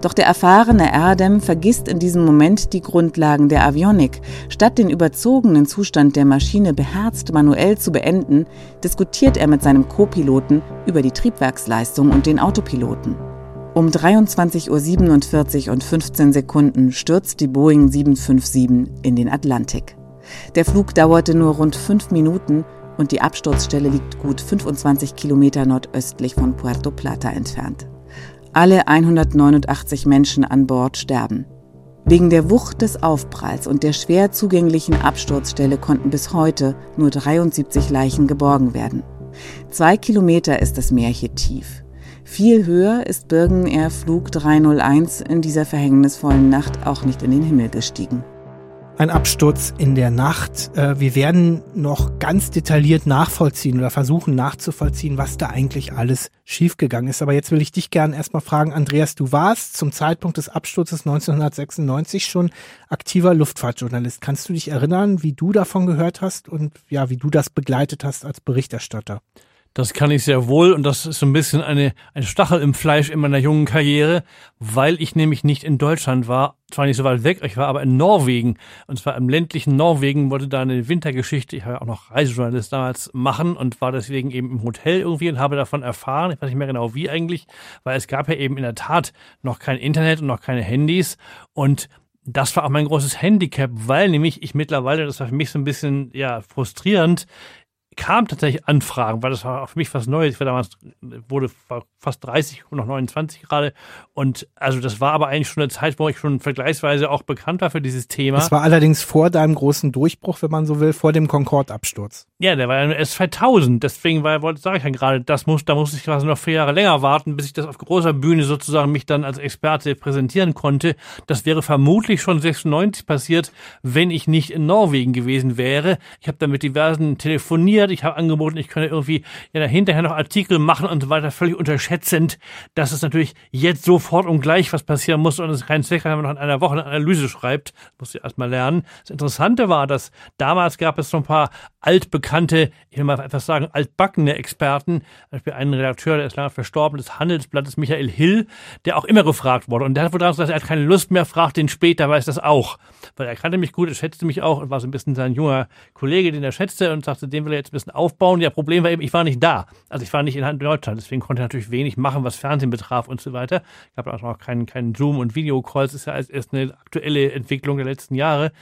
Doch der erfahrene Erdem vergisst in diesem Moment die Grundlagen der Avionik. Statt den überzogenen Zustand der Maschine beherzt manuell zu beenden, diskutiert er mit seinem Co-Piloten über die Triebwerksleistung und den Autopiloten. Um 23.47 Uhr und 15 Sekunden stürzt die Boeing 757 in den Atlantik. Der Flug dauerte nur rund fünf Minuten und die Absturzstelle liegt gut 25 Kilometer nordöstlich von Puerto Plata entfernt. Alle 189 Menschen an Bord sterben. Wegen der Wucht des Aufpralls und der schwer zugänglichen Absturzstelle konnten bis heute nur 73 Leichen geborgen werden. Zwei Kilometer ist das Meer hier tief. Viel höher ist Birgen Air Flug 301 in dieser verhängnisvollen Nacht auch nicht in den Himmel gestiegen. Ein Absturz in der Nacht. Äh, wir werden noch ganz detailliert nachvollziehen oder versuchen nachzuvollziehen, was da eigentlich alles schiefgegangen ist. Aber jetzt will ich dich gerne erstmal fragen, Andreas, du warst zum Zeitpunkt des Absturzes 1996 schon aktiver Luftfahrtjournalist. Kannst du dich erinnern, wie du davon gehört hast und ja, wie du das begleitet hast als Berichterstatter? Das kann ich sehr wohl und das ist so ein bisschen eine, ein Stachel im Fleisch in meiner jungen Karriere, weil ich nämlich nicht in Deutschland war, zwar nicht so weit weg, ich war aber in Norwegen. Und zwar im ländlichen Norwegen, wollte da eine Wintergeschichte, ich habe ja auch noch Reisejournalist damals machen und war deswegen eben im Hotel irgendwie und habe davon erfahren, ich weiß nicht mehr genau wie eigentlich, weil es gab ja eben in der Tat noch kein Internet und noch keine Handys. Und das war auch mein großes Handicap, weil nämlich ich mittlerweile, das war für mich so ein bisschen ja frustrierend, kam tatsächlich Anfragen, weil das war für mich was Neues. Ich war damals, wurde fast 30 und noch 29 gerade. Und also das war aber eigentlich schon eine Zeit, wo ich schon vergleichsweise auch bekannt war für dieses Thema. Das war allerdings vor deinem großen Durchbruch, wenn man so will, vor dem Concorde-Absturz. Ja, der war ja nur erst 2000. Deswegen war, wollte, sage ich ja gerade, das muss, da musste ich quasi noch vier Jahre länger warten, bis ich das auf großer Bühne sozusagen mich dann als Experte präsentieren konnte. Das wäre vermutlich schon 96 passiert, wenn ich nicht in Norwegen gewesen wäre. Ich habe dann mit diversen telefoniert, ich habe angeboten, ich könne irgendwie ja, hinterher noch Artikel machen und so weiter, völlig unterschätzend, dass es natürlich jetzt sofort und gleich was passieren muss und es keinen Zweck hat, wenn man noch in einer Woche eine Analyse schreibt. Das muss ich erstmal lernen. Das Interessante war, dass damals gab es so ein paar altbekannte, ich will mal etwas sagen, altbackene Experten, zum Beispiel einen Redakteur, der ist lange verstorben, des Handelsblattes Michael Hill, der auch immer gefragt wurde. Und der hat wohl gesagt, er hat keine Lust mehr, fragt den später, weiß das auch. Weil er kannte mich gut, er schätzte mich auch und war so ein bisschen sein junger Kollege, den er schätzte und sagte, den will er jetzt ein bisschen aufbauen. Ja, Problem war eben, ich war nicht da. Also ich war nicht in Deutschland, deswegen konnte ich natürlich wenig machen, was Fernsehen betraf und so weiter. Ich habe auch noch keinen, keinen Zoom und Videocalls, ist ja erst eine aktuelle Entwicklung der letzten Jahre.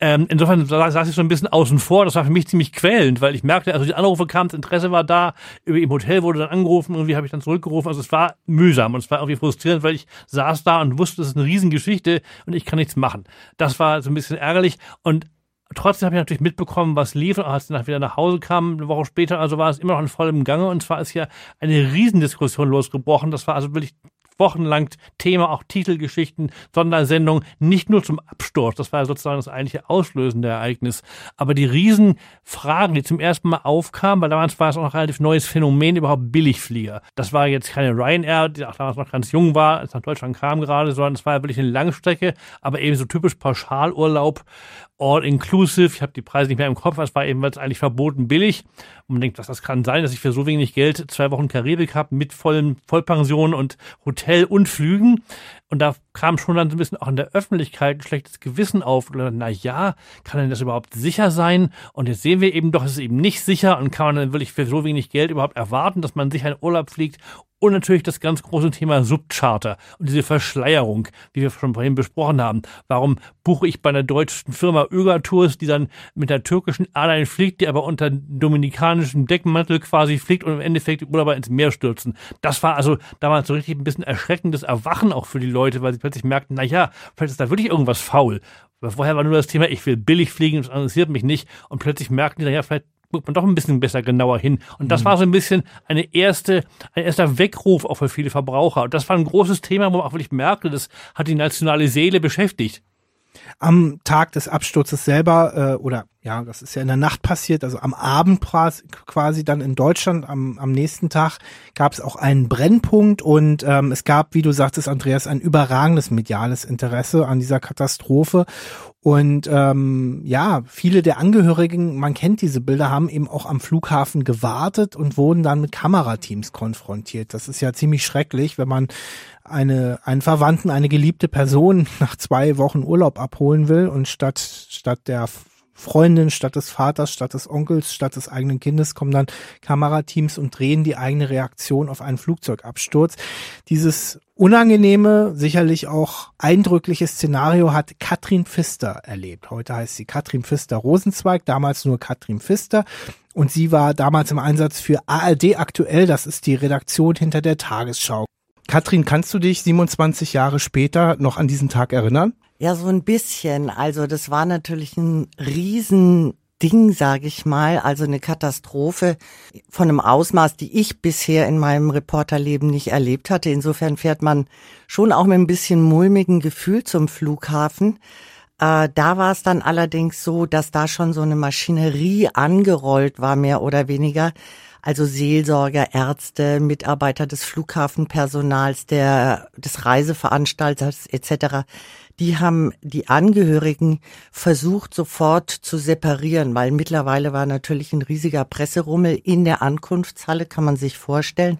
Ähm, insofern saß ich so ein bisschen außen vor. Das war für mich ziemlich quälend, weil ich merkte, also die Anrufe kamen, das Interesse war da, im Hotel wurde dann angerufen, irgendwie habe ich dann zurückgerufen. Also es war mühsam und es war irgendwie frustrierend, weil ich saß da und wusste, das ist eine Riesengeschichte und ich kann nichts machen. Das war so ein bisschen ärgerlich und Trotzdem habe ich natürlich mitbekommen, was lief. Als ich wieder nach Hause kam, eine Woche später, also war es immer noch in vollem Gange. Und zwar ist hier eine Riesendiskussion losgebrochen. Das war also wirklich wochenlang Thema, auch Titelgeschichten, Sondersendungen, nicht nur zum Absturz, das war sozusagen das eigentliche auslösende Ereignis, aber die Riesenfragen, die zum ersten Mal aufkamen, weil damals war es auch noch ein relativ neues Phänomen, überhaupt Billigflieger. Das war jetzt keine Ryanair, die auch damals noch ganz jung war, als nach Deutschland kam gerade, sondern es war wirklich eine Langstrecke, aber eben so typisch Pauschalurlaub, all-inclusive. Ich habe die Preise nicht mehr im Kopf, es war ebenfalls eigentlich verboten billig. Und man denkt, was das kann sein, dass ich für so wenig Geld zwei Wochen Karibik habe mit vollen Vollpension und Hotel und Flügen. Und da kam schon dann so ein bisschen auch in der Öffentlichkeit ein schlechtes Gewissen auf. Oder, na ja, kann denn das überhaupt sicher sein? Und jetzt sehen wir eben doch, es ist eben nicht sicher und kann man dann wirklich für so wenig Geld überhaupt erwarten, dass man sicher in Urlaub fliegt und natürlich das ganz große Thema Subcharter und diese Verschleierung, wie wir schon vorhin besprochen haben. Warum buche ich bei einer deutschen Firma Öger Tours, die dann mit der türkischen Airline fliegt, die aber unter dominikanischem Deckmantel quasi fliegt und im Endeffekt die Urlauber ins Meer stürzen. Das war also damals so richtig ein bisschen erschreckendes Erwachen auch für die Leute, weil sie plötzlich merkten, na ja, vielleicht ist da wirklich irgendwas faul. Vorher war nur das Thema, ich will billig fliegen, das interessiert mich nicht. Und plötzlich merkten die, naja, vielleicht guckt man doch ein bisschen besser genauer hin. Und das mhm. war so ein bisschen eine erste, ein erster Weckruf auch für viele Verbraucher. Und das war ein großes Thema, wo man auch wirklich merkte, das hat die nationale Seele beschäftigt. Am Tag des Absturzes selber, äh, oder ja, das ist ja in der Nacht passiert, also am Abend quasi dann in Deutschland, am, am nächsten Tag gab es auch einen Brennpunkt und ähm, es gab, wie du sagtest, Andreas, ein überragendes mediales Interesse an dieser Katastrophe. Und ähm, ja, viele der Angehörigen, man kennt diese Bilder, haben eben auch am Flughafen gewartet und wurden dann mit Kamerateams konfrontiert. Das ist ja ziemlich schrecklich, wenn man eine, einen Verwandten, eine geliebte Person nach zwei Wochen Urlaub abholen will und statt, statt der Freundin, statt des Vaters, statt des Onkels, statt des eigenen Kindes kommen dann Kamerateams und drehen die eigene Reaktion auf einen Flugzeugabsturz. Dieses unangenehme, sicherlich auch eindrückliche Szenario hat Katrin Pfister erlebt. Heute heißt sie Katrin Pfister Rosenzweig, damals nur Katrin Pfister. Und sie war damals im Einsatz für ARD aktuell. Das ist die Redaktion hinter der Tagesschau. Katrin, kannst du dich 27 Jahre später noch an diesen Tag erinnern? Ja, so ein bisschen. Also das war natürlich ein Riesending, sage ich mal. Also eine Katastrophe von einem Ausmaß, die ich bisher in meinem Reporterleben nicht erlebt hatte. Insofern fährt man schon auch mit ein bisschen mulmigen Gefühl zum Flughafen. Äh, da war es dann allerdings so, dass da schon so eine Maschinerie angerollt war, mehr oder weniger also Seelsorger, Ärzte, Mitarbeiter des Flughafenpersonals, der, des Reiseveranstalters etc., die haben die Angehörigen versucht sofort zu separieren, weil mittlerweile war natürlich ein riesiger Presserummel in der Ankunftshalle, kann man sich vorstellen.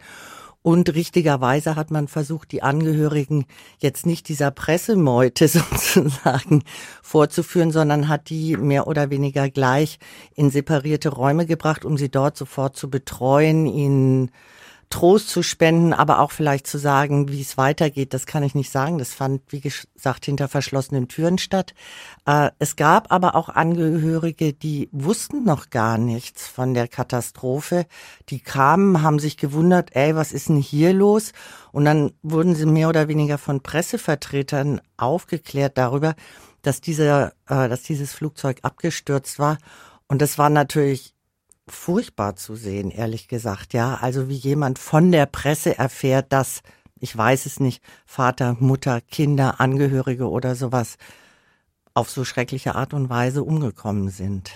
Und richtigerweise hat man versucht, die Angehörigen jetzt nicht dieser Pressemeute sozusagen vorzuführen, sondern hat die mehr oder weniger gleich in separierte Räume gebracht, um sie dort sofort zu betreuen, ihnen Trost zu spenden, aber auch vielleicht zu sagen, wie es weitergeht, das kann ich nicht sagen. Das fand, wie gesagt, hinter verschlossenen Türen statt. Äh, es gab aber auch Angehörige, die wussten noch gar nichts von der Katastrophe. Die kamen, haben sich gewundert, ey, was ist denn hier los? Und dann wurden sie mehr oder weniger von Pressevertretern aufgeklärt darüber, dass dieser, äh, dass dieses Flugzeug abgestürzt war. Und das war natürlich furchtbar zu sehen, ehrlich gesagt. Ja, also wie jemand von der Presse erfährt, dass, ich weiß es nicht, Vater, Mutter, Kinder, Angehörige oder sowas auf so schreckliche Art und Weise umgekommen sind.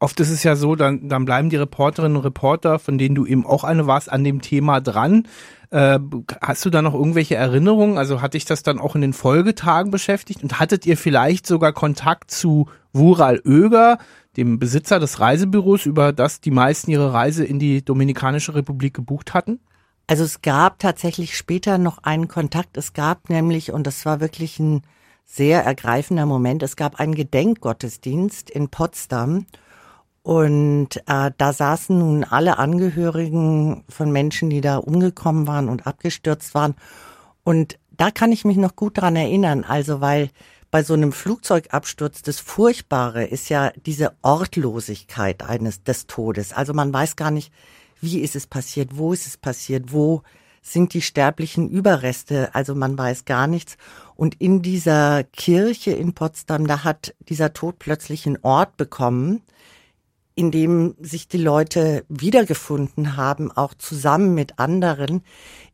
Oft ist es ja so, dann, dann bleiben die Reporterinnen und Reporter, von denen du eben auch eine warst, an dem Thema dran. Äh, hast du da noch irgendwelche Erinnerungen? Also hat dich das dann auch in den Folgetagen beschäftigt? Und hattet ihr vielleicht sogar Kontakt zu Wural Oeger, dem Besitzer des Reisebüros, über das die meisten ihre Reise in die Dominikanische Republik gebucht hatten? Also es gab tatsächlich später noch einen Kontakt. Es gab nämlich, und das war wirklich ein sehr ergreifender Moment, es gab einen Gedenkgottesdienst in Potsdam Und äh, da saßen nun alle Angehörigen von Menschen, die da umgekommen waren und abgestürzt waren. Und da kann ich mich noch gut dran erinnern. Also weil bei so einem Flugzeugabsturz das Furchtbare ist ja diese Ortlosigkeit eines des Todes. Also man weiß gar nicht, wie ist es passiert, wo ist es passiert, wo sind die sterblichen Überreste. Also man weiß gar nichts. Und in dieser Kirche in Potsdam, da hat dieser Tod plötzlich einen Ort bekommen, in dem sich die Leute wiedergefunden haben, auch zusammen mit anderen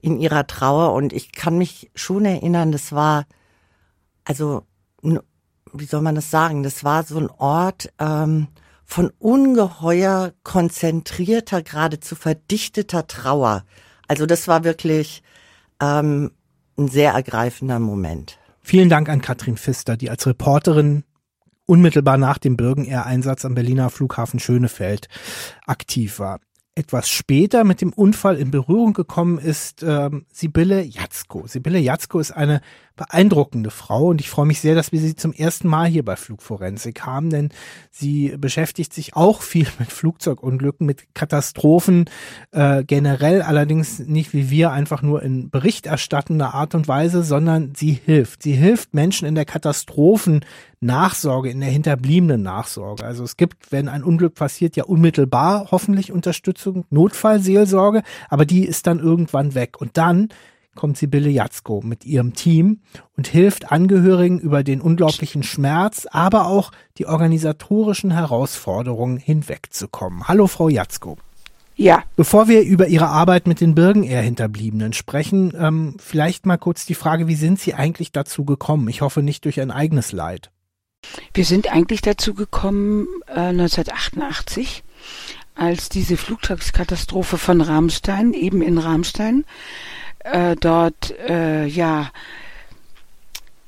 in ihrer Trauer. Und ich kann mich schon erinnern, das war, also, wie soll man das sagen, das war so ein Ort ähm, von ungeheuer konzentrierter, geradezu verdichteter Trauer. Also das war wirklich ähm, ein sehr ergreifender Moment. Vielen Dank an Katrin Pfister, die als Reporterin unmittelbar nach dem Bürgen-Air-Einsatz am Berliner Flughafen Schönefeld aktiv war etwas später mit dem Unfall in Berührung gekommen ist ähm, Sibylle Jatzko. Sibylle Jatzko ist eine beeindruckende Frau und ich freue mich sehr, dass wir sie zum ersten Mal hier bei Flugforensik haben, denn sie beschäftigt sich auch viel mit Flugzeugunglücken, mit Katastrophen äh, generell, allerdings nicht wie wir einfach nur in berichterstattender Art und Weise, sondern sie hilft. Sie hilft Menschen in der Katastrophen Nachsorge, in der hinterbliebenen Nachsorge. Also es gibt, wenn ein Unglück passiert, ja unmittelbar hoffentlich Unterstützung, Notfallseelsorge, aber die ist dann irgendwann weg. Und dann kommt Sibylle Jatzko mit ihrem Team und hilft Angehörigen über den unglaublichen Schmerz, aber auch die organisatorischen Herausforderungen hinwegzukommen. Hallo, Frau Jatzko. Ja. Bevor wir über Ihre Arbeit mit den Birgen-Air-Hinterbliebenen sprechen, ähm, vielleicht mal kurz die Frage, wie sind Sie eigentlich dazu gekommen? Ich hoffe nicht durch ein eigenes Leid. Wir sind eigentlich dazu gekommen äh, 1988, als diese Flugzeugkatastrophe von Ramstein, eben in Ramstein, äh, dort, äh, ja,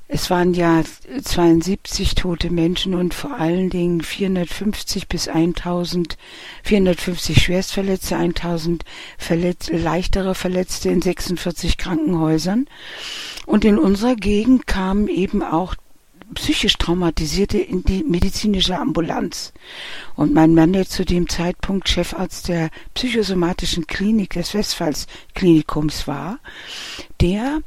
es waren ja 72 tote Menschen und vor allen Dingen 450 bis 1000, 450 Schwerstverletzte, 1000 Verletz leichtere Verletzte in 46 Krankenhäusern. Und in unserer Gegend kamen eben auch psychisch Traumatisierte in die medizinische Ambulanz. Und mein Mann, der zu dem Zeitpunkt Chefarzt der psychosomatischen Klinik des Westpfalz-Klinikums war, der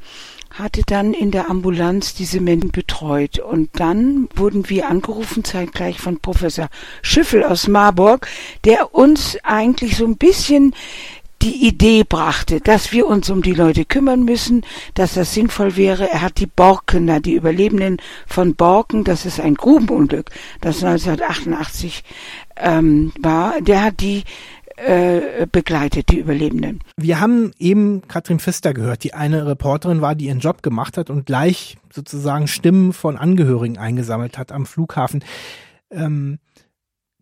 hatte dann in der Ambulanz diese Menschen betreut. Und dann wurden wir angerufen, zeitgleich von Professor Schüffel aus Marburg, der uns eigentlich so ein bisschen die Idee brachte, dass wir uns um die Leute kümmern müssen, dass das sinnvoll wäre. Er hat die Borkener, die Überlebenden von Borken, das ist ein Grubenunglück, das 1988 ähm, war, der hat die äh, begleitet, die Überlebenden. Wir haben eben Katrin Pfister gehört, die eine Reporterin war, die ihren Job gemacht hat und gleich sozusagen Stimmen von Angehörigen eingesammelt hat am Flughafen. Ähm,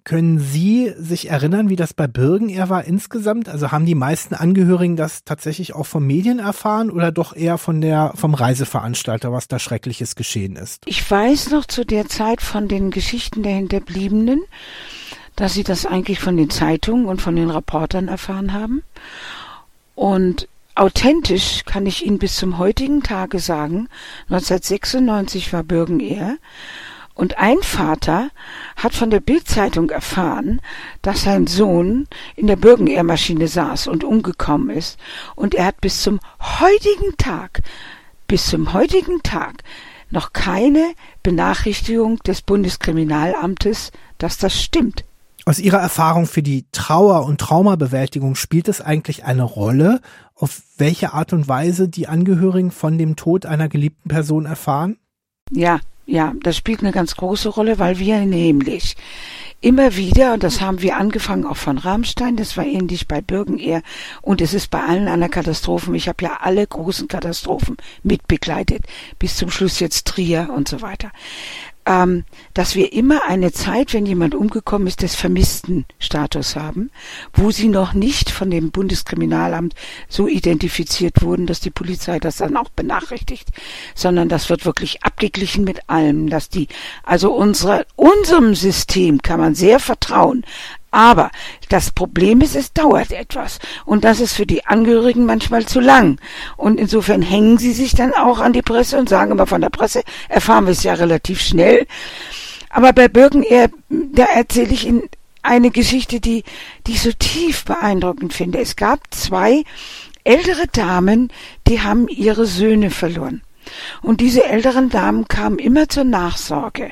können Sie sich erinnern, wie das bei Birgen eher war insgesamt? Also haben die meisten Angehörigen das tatsächlich auch von Medien erfahren oder doch eher von der, vom Reiseveranstalter, was da Schreckliches geschehen ist? Ich weiß noch zu der Zeit von den Geschichten der Hinterbliebenen, dass sie das eigentlich von den Zeitungen und von den Reportern erfahren haben. Und authentisch kann ich Ihnen bis zum heutigen Tage sagen, 1996 war Bürgen Ehr und ein Vater hat von der Bildzeitung erfahren, dass sein Sohn in der Bürgenehrmaschine saß und umgekommen ist. Und er hat bis zum heutigen Tag, bis zum heutigen Tag noch keine Benachrichtigung des Bundeskriminalamtes, dass das stimmt. Aus Ihrer Erfahrung für die Trauer- und Traumabewältigung spielt es eigentlich eine Rolle, auf welche Art und Weise die Angehörigen von dem Tod einer geliebten Person erfahren? Ja, ja, das spielt eine ganz große Rolle, weil wir nämlich immer wieder, und das haben wir angefangen auch von Rammstein, das war ähnlich bei Bürgenehr und es ist bei allen anderen Katastrophen, ich habe ja alle großen Katastrophen mitbegleitet, bis zum Schluss jetzt Trier und so weiter ähm, dass wir immer eine Zeit, wenn jemand umgekommen ist, des vermissten Status haben, wo sie noch nicht von dem Bundeskriminalamt so identifiziert wurden, dass die Polizei das dann auch benachrichtigt, sondern das wird wirklich abgeglichen mit allem, dass die, also unsere, unserem System kann man sehr vertrauen, aber das Problem ist, es dauert etwas. Und das ist für die Angehörigen manchmal zu lang. Und insofern hängen sie sich dann auch an die Presse und sagen immer von der Presse, erfahren wir es ja relativ schnell. Aber bei Birken, da erzähle ich Ihnen eine Geschichte, die, die ich so tief beeindruckend finde. Es gab zwei ältere Damen, die haben ihre Söhne verloren. Und diese älteren Damen kamen immer zur Nachsorge.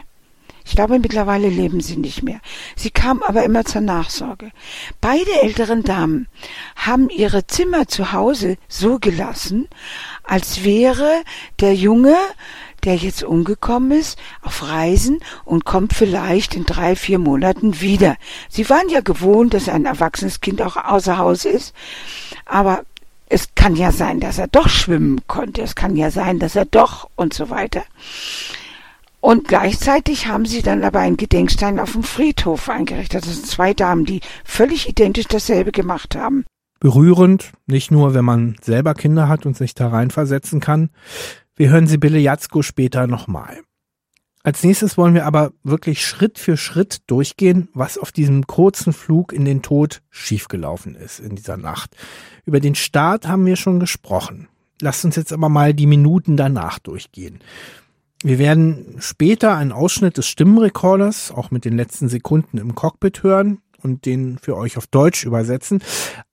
Ich glaube, mittlerweile leben sie nicht mehr. Sie kamen aber immer zur Nachsorge. Beide älteren Damen haben ihre Zimmer zu Hause so gelassen, als wäre der Junge, der jetzt umgekommen ist, auf Reisen und kommt vielleicht in drei, vier Monaten wieder. Sie waren ja gewohnt, dass ein erwachsenes Kind auch außer Haus ist, aber es kann ja sein, dass er doch schwimmen konnte, es kann ja sein, dass er doch und so weiter. Und gleichzeitig haben sie dann aber einen Gedenkstein auf dem Friedhof eingerichtet. Das sind zwei Damen, die völlig identisch dasselbe gemacht haben. Berührend, nicht nur, wenn man selber Kinder hat und sich da reinversetzen kann. Wir hören Sibylle Jatzko später nochmal. Als nächstes wollen wir aber wirklich Schritt für Schritt durchgehen, was auf diesem kurzen Flug in den Tod schiefgelaufen ist in dieser Nacht. Über den Start haben wir schon gesprochen. Lasst uns jetzt aber mal die Minuten danach durchgehen. Wir werden später einen Ausschnitt des Stimmenrekorders, auch mit den letzten Sekunden im Cockpit hören und den für euch auf Deutsch übersetzen.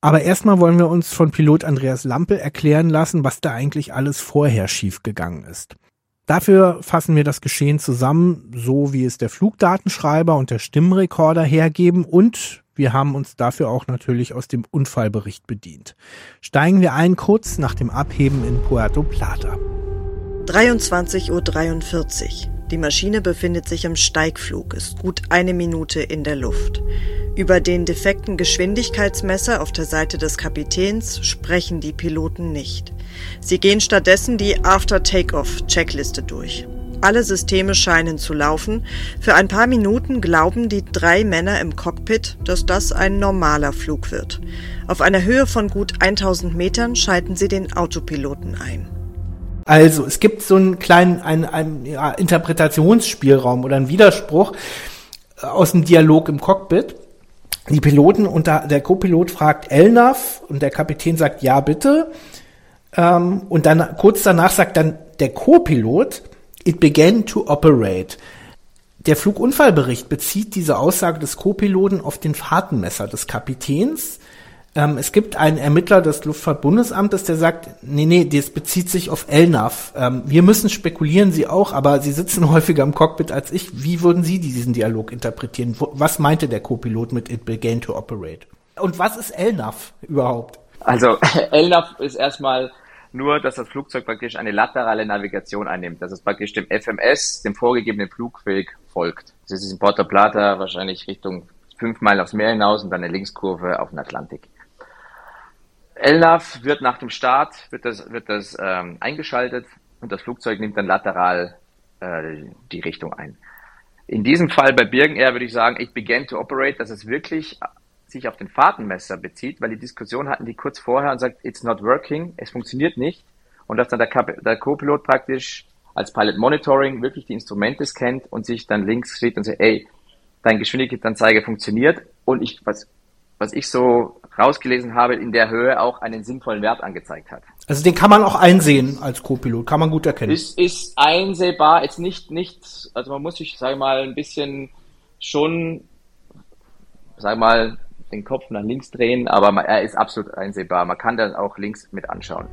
Aber erstmal wollen wir uns von Pilot Andreas Lampel erklären lassen, was da eigentlich alles vorher schiefgegangen ist. Dafür fassen wir das Geschehen zusammen, so wie es der Flugdatenschreiber und der Stimmrekorder hergeben und wir haben uns dafür auch natürlich aus dem Unfallbericht bedient. Steigen wir ein kurz nach dem Abheben in Puerto Plata. 23.43 Uhr. Die Maschine befindet sich im Steigflug, ist gut eine Minute in der Luft. Über den defekten Geschwindigkeitsmesser auf der Seite des Kapitäns sprechen die Piloten nicht. Sie gehen stattdessen die After-Takeoff-Checkliste durch. Alle Systeme scheinen zu laufen. Für ein paar Minuten glauben die drei Männer im Cockpit, dass das ein normaler Flug wird. Auf einer Höhe von gut 1000 Metern schalten sie den Autopiloten ein. Also, es gibt so einen kleinen einen, einen, ja, Interpretationsspielraum oder einen Widerspruch äh, aus dem Dialog im Cockpit. Die Piloten und der, Co-Pilot fragt Elnaf und der Kapitän sagt ja bitte. Ähm, und dann kurz danach sagt dann der Co-Pilot, it began to operate. Der Flugunfallbericht bezieht diese Aussage des Co-Piloten auf den Fahrtenmesser des Kapitäns ähm, es gibt einen Ermittler des Luftfahrtbundesamtes, der sagt, nee, nee, das bezieht sich auf LNAV. Ähm, wir müssen spekulieren, Sie auch, aber Sie sitzen häufiger im Cockpit als ich. Wie würden Sie diesen Dialog interpretieren? Was meinte der Co-Pilot mit It began to operate? Und was ist LNAV überhaupt? Also LNAV ist erstmal nur, dass das Flugzeug praktisch eine laterale Navigation einnimmt, dass es praktisch dem FMS, dem vorgegebenen Flugweg, folgt. Das ist in Porto Plata wahrscheinlich Richtung fünf Meilen aufs Meer hinaus und dann eine Linkskurve auf den Atlantik. LNAV wird nach dem Start wird das, wird das ähm, eingeschaltet und das Flugzeug nimmt dann lateral äh, die Richtung ein. In diesem Fall bei Birgen Air würde ich sagen, ich began to operate, dass es wirklich sich auf den Fahrtenmesser bezieht, weil die Diskussion hatten die kurz vorher und sagt, it's not working, es funktioniert nicht und dass dann der, Co-Pilot praktisch als Pilot Monitoring wirklich die Instrumente scannt und sich dann links steht und sagt, ey, dein Geschwindigkeitsanzeige funktioniert und ich, was, was ich so rausgelesen habe, in der Höhe auch einen sinnvollen Wert angezeigt hat. Also den kann man auch einsehen als Co-Pilot, kann man gut erkennen. Ist, ist einsehbar, jetzt nicht, nicht, also man muss sich, sag mal, ein bisschen schon, sag mal, den Kopf nach links drehen, aber er ist absolut einsehbar. Man kann dann auch links mit anschauen.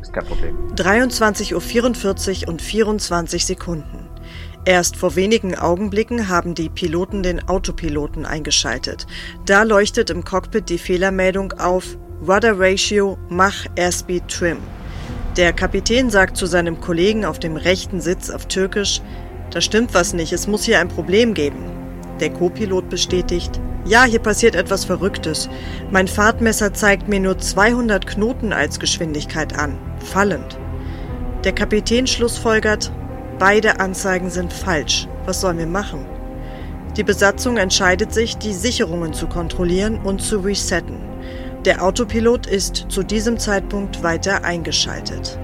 Ist kein Problem. 23.44 Uhr und 24 Sekunden. Erst vor wenigen Augenblicken haben die Piloten den Autopiloten eingeschaltet. Da leuchtet im Cockpit die Fehlermeldung auf Rudder Ratio Mach Airspeed Trim. Der Kapitän sagt zu seinem Kollegen auf dem rechten Sitz auf Türkisch, da stimmt was nicht, es muss hier ein Problem geben. Der Co-Pilot bestätigt, ja, hier passiert etwas Verrücktes. Mein Fahrtmesser zeigt mir nur 200 Knoten als Geschwindigkeit an, fallend. Der Kapitän schlussfolgert, Beide Anzeigen sind falsch. Was sollen wir machen? Die Besatzung entscheidet sich, die Sicherungen zu kontrollieren und zu resetten. Der Autopilot ist zu diesem Zeitpunkt weiter eingeschaltet.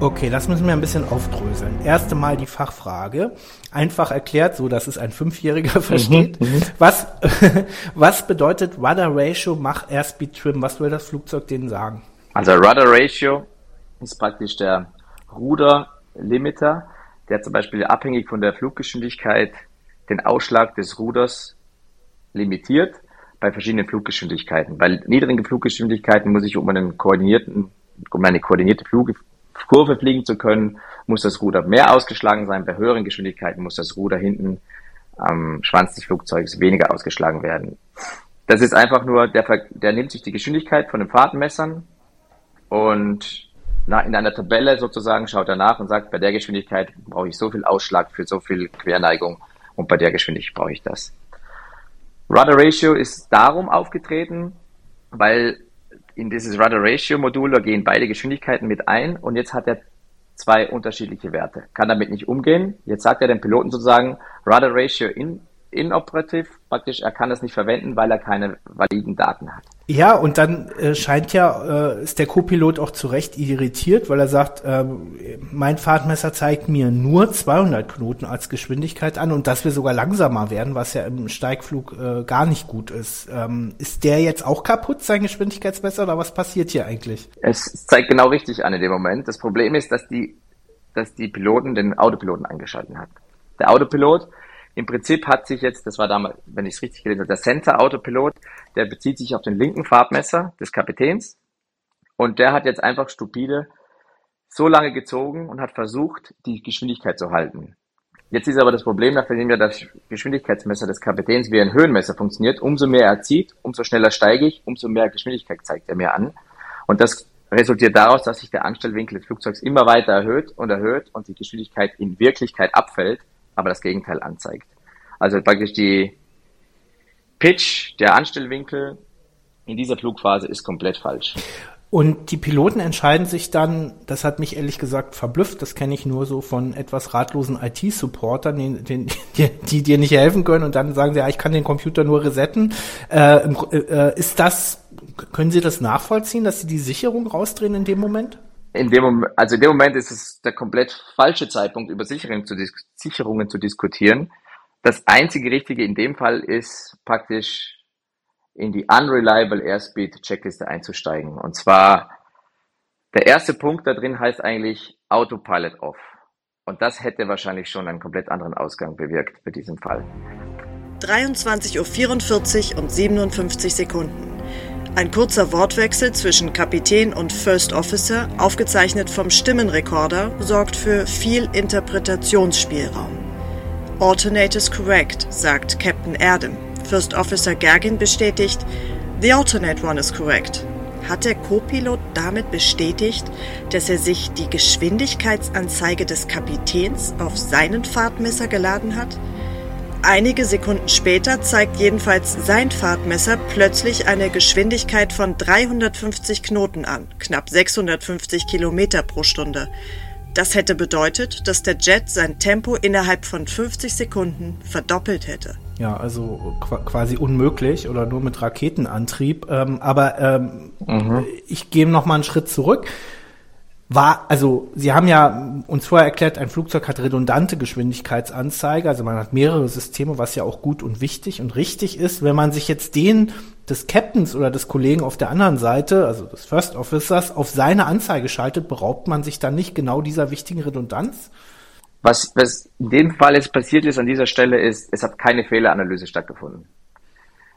Okay, das müssen wir ein bisschen aufdröseln. Erste Mal die Fachfrage. Einfach erklärt, so dass es ein Fünfjähriger versteht. Mhm, mhm. was, was bedeutet Rudder Ratio, Mach Airspeed Trim? Was will das Flugzeug denen sagen? Also Rudder Ratio ist praktisch der Ruderlimiter der zum Beispiel abhängig von der Fluggeschwindigkeit den Ausschlag des Ruders limitiert bei verschiedenen Fluggeschwindigkeiten. Bei niedrigen Fluggeschwindigkeiten muss ich um einen koordinierten, um eine koordinierte Flug, Kurve fliegen zu können, muss das Ruder mehr ausgeschlagen sein. Bei höheren Geschwindigkeiten muss das Ruder hinten am Schwanz des Flugzeugs weniger ausgeschlagen werden. Das ist einfach nur, der, der nimmt sich die Geschwindigkeit von den Fahrtenmessern und in einer Tabelle sozusagen schaut er nach und sagt, bei der Geschwindigkeit brauche ich so viel Ausschlag für so viel Querneigung und bei der Geschwindigkeit brauche ich das. Rudder Ratio ist darum aufgetreten, weil in dieses Rudder Ratio Modul, da gehen beide Geschwindigkeiten mit ein und jetzt hat er zwei unterschiedliche Werte. Kann damit nicht umgehen. Jetzt sagt er dem Piloten sozusagen, Rudder Ratio in, inoperativ, praktisch, er kann das nicht verwenden, weil er keine validen Daten hat. Ja, und dann äh, scheint ja, äh, ist der Co-Pilot auch zu Recht irritiert, weil er sagt, ähm, mein Fahrtmesser zeigt mir nur 200 Knoten als Geschwindigkeit an und dass wir sogar langsamer werden, was ja im Steigflug äh, gar nicht gut ist. Ähm, ist der jetzt auch kaputt, sein Geschwindigkeitsmesser, oder was passiert hier eigentlich? Es zeigt genau richtig an in dem Moment. Das Problem ist, dass die, dass die Piloten den Autopiloten eingeschalten hat. Der Autopilot im Prinzip hat sich jetzt, das war damals, wenn ich es richtig gelesen habe, der Center Autopilot, der bezieht sich auf den linken Farbmesser des Kapitäns und der hat jetzt einfach stupide so lange gezogen und hat versucht, die Geschwindigkeit zu halten. Jetzt ist aber das Problem, nachdem ja das Geschwindigkeitsmesser des Kapitäns wie ein Höhenmesser funktioniert, umso mehr er zieht, umso schneller steige ich, umso mehr Geschwindigkeit zeigt er mir an. Und das resultiert daraus, dass sich der Anstellwinkel des Flugzeugs immer weiter erhöht und erhöht und die Geschwindigkeit in Wirklichkeit abfällt aber das Gegenteil anzeigt. Also praktisch die Pitch, der Anstellwinkel in dieser Flugphase ist komplett falsch. Und die Piloten entscheiden sich dann, das hat mich ehrlich gesagt verblüfft, das kenne ich nur so von etwas ratlosen IT-Supportern, die, die, die, dir nicht helfen können und dann sagen sie, ja, ich kann den Computer nur resetten. Äh, äh, ist das, können Sie das nachvollziehen, dass Sie die Sicherung rausdrehen in dem Moment? In dem Moment, also in dem Moment ist es der komplett falsche Zeitpunkt, über Sicherungen zu, Sicherungen zu diskutieren. Das einzige Richtige in dem Fall ist praktisch in die Unreliable Airspeed Checkliste einzusteigen. Und zwar der erste Punkt da drin heißt eigentlich Autopilot Off. Und das hätte wahrscheinlich schon einen komplett anderen Ausgang bewirkt für diesen Fall. 23.44 Uhr und 57 Sekunden. Ein kurzer Wortwechsel zwischen Kapitän und First Officer, aufgezeichnet vom Stimmenrekorder, sorgt für viel Interpretationsspielraum. Alternate is correct, sagt Captain Erdem. First Officer Gergin bestätigt, The alternate one is correct. Hat der Co-Pilot damit bestätigt, dass er sich die Geschwindigkeitsanzeige des Kapitäns auf seinen Fahrtmesser geladen hat? Einige Sekunden später zeigt jedenfalls sein Fahrtmesser plötzlich eine Geschwindigkeit von 350 Knoten an, knapp 650 Kilometer pro Stunde. Das hätte bedeutet, dass der Jet sein Tempo innerhalb von 50 Sekunden verdoppelt hätte. Ja, also quasi unmöglich oder nur mit Raketenantrieb. Ähm, aber ähm, mhm. ich gehe noch mal einen Schritt zurück war, also Sie haben ja uns vorher erklärt, ein Flugzeug hat redundante Geschwindigkeitsanzeige, also man hat mehrere Systeme, was ja auch gut und wichtig und richtig ist. Wenn man sich jetzt den des Captains oder des Kollegen auf der anderen Seite, also des First Officers, auf seine Anzeige schaltet, beraubt man sich dann nicht genau dieser wichtigen Redundanz? Was, was in dem Fall jetzt passiert ist an dieser Stelle ist, es hat keine Fehleranalyse stattgefunden.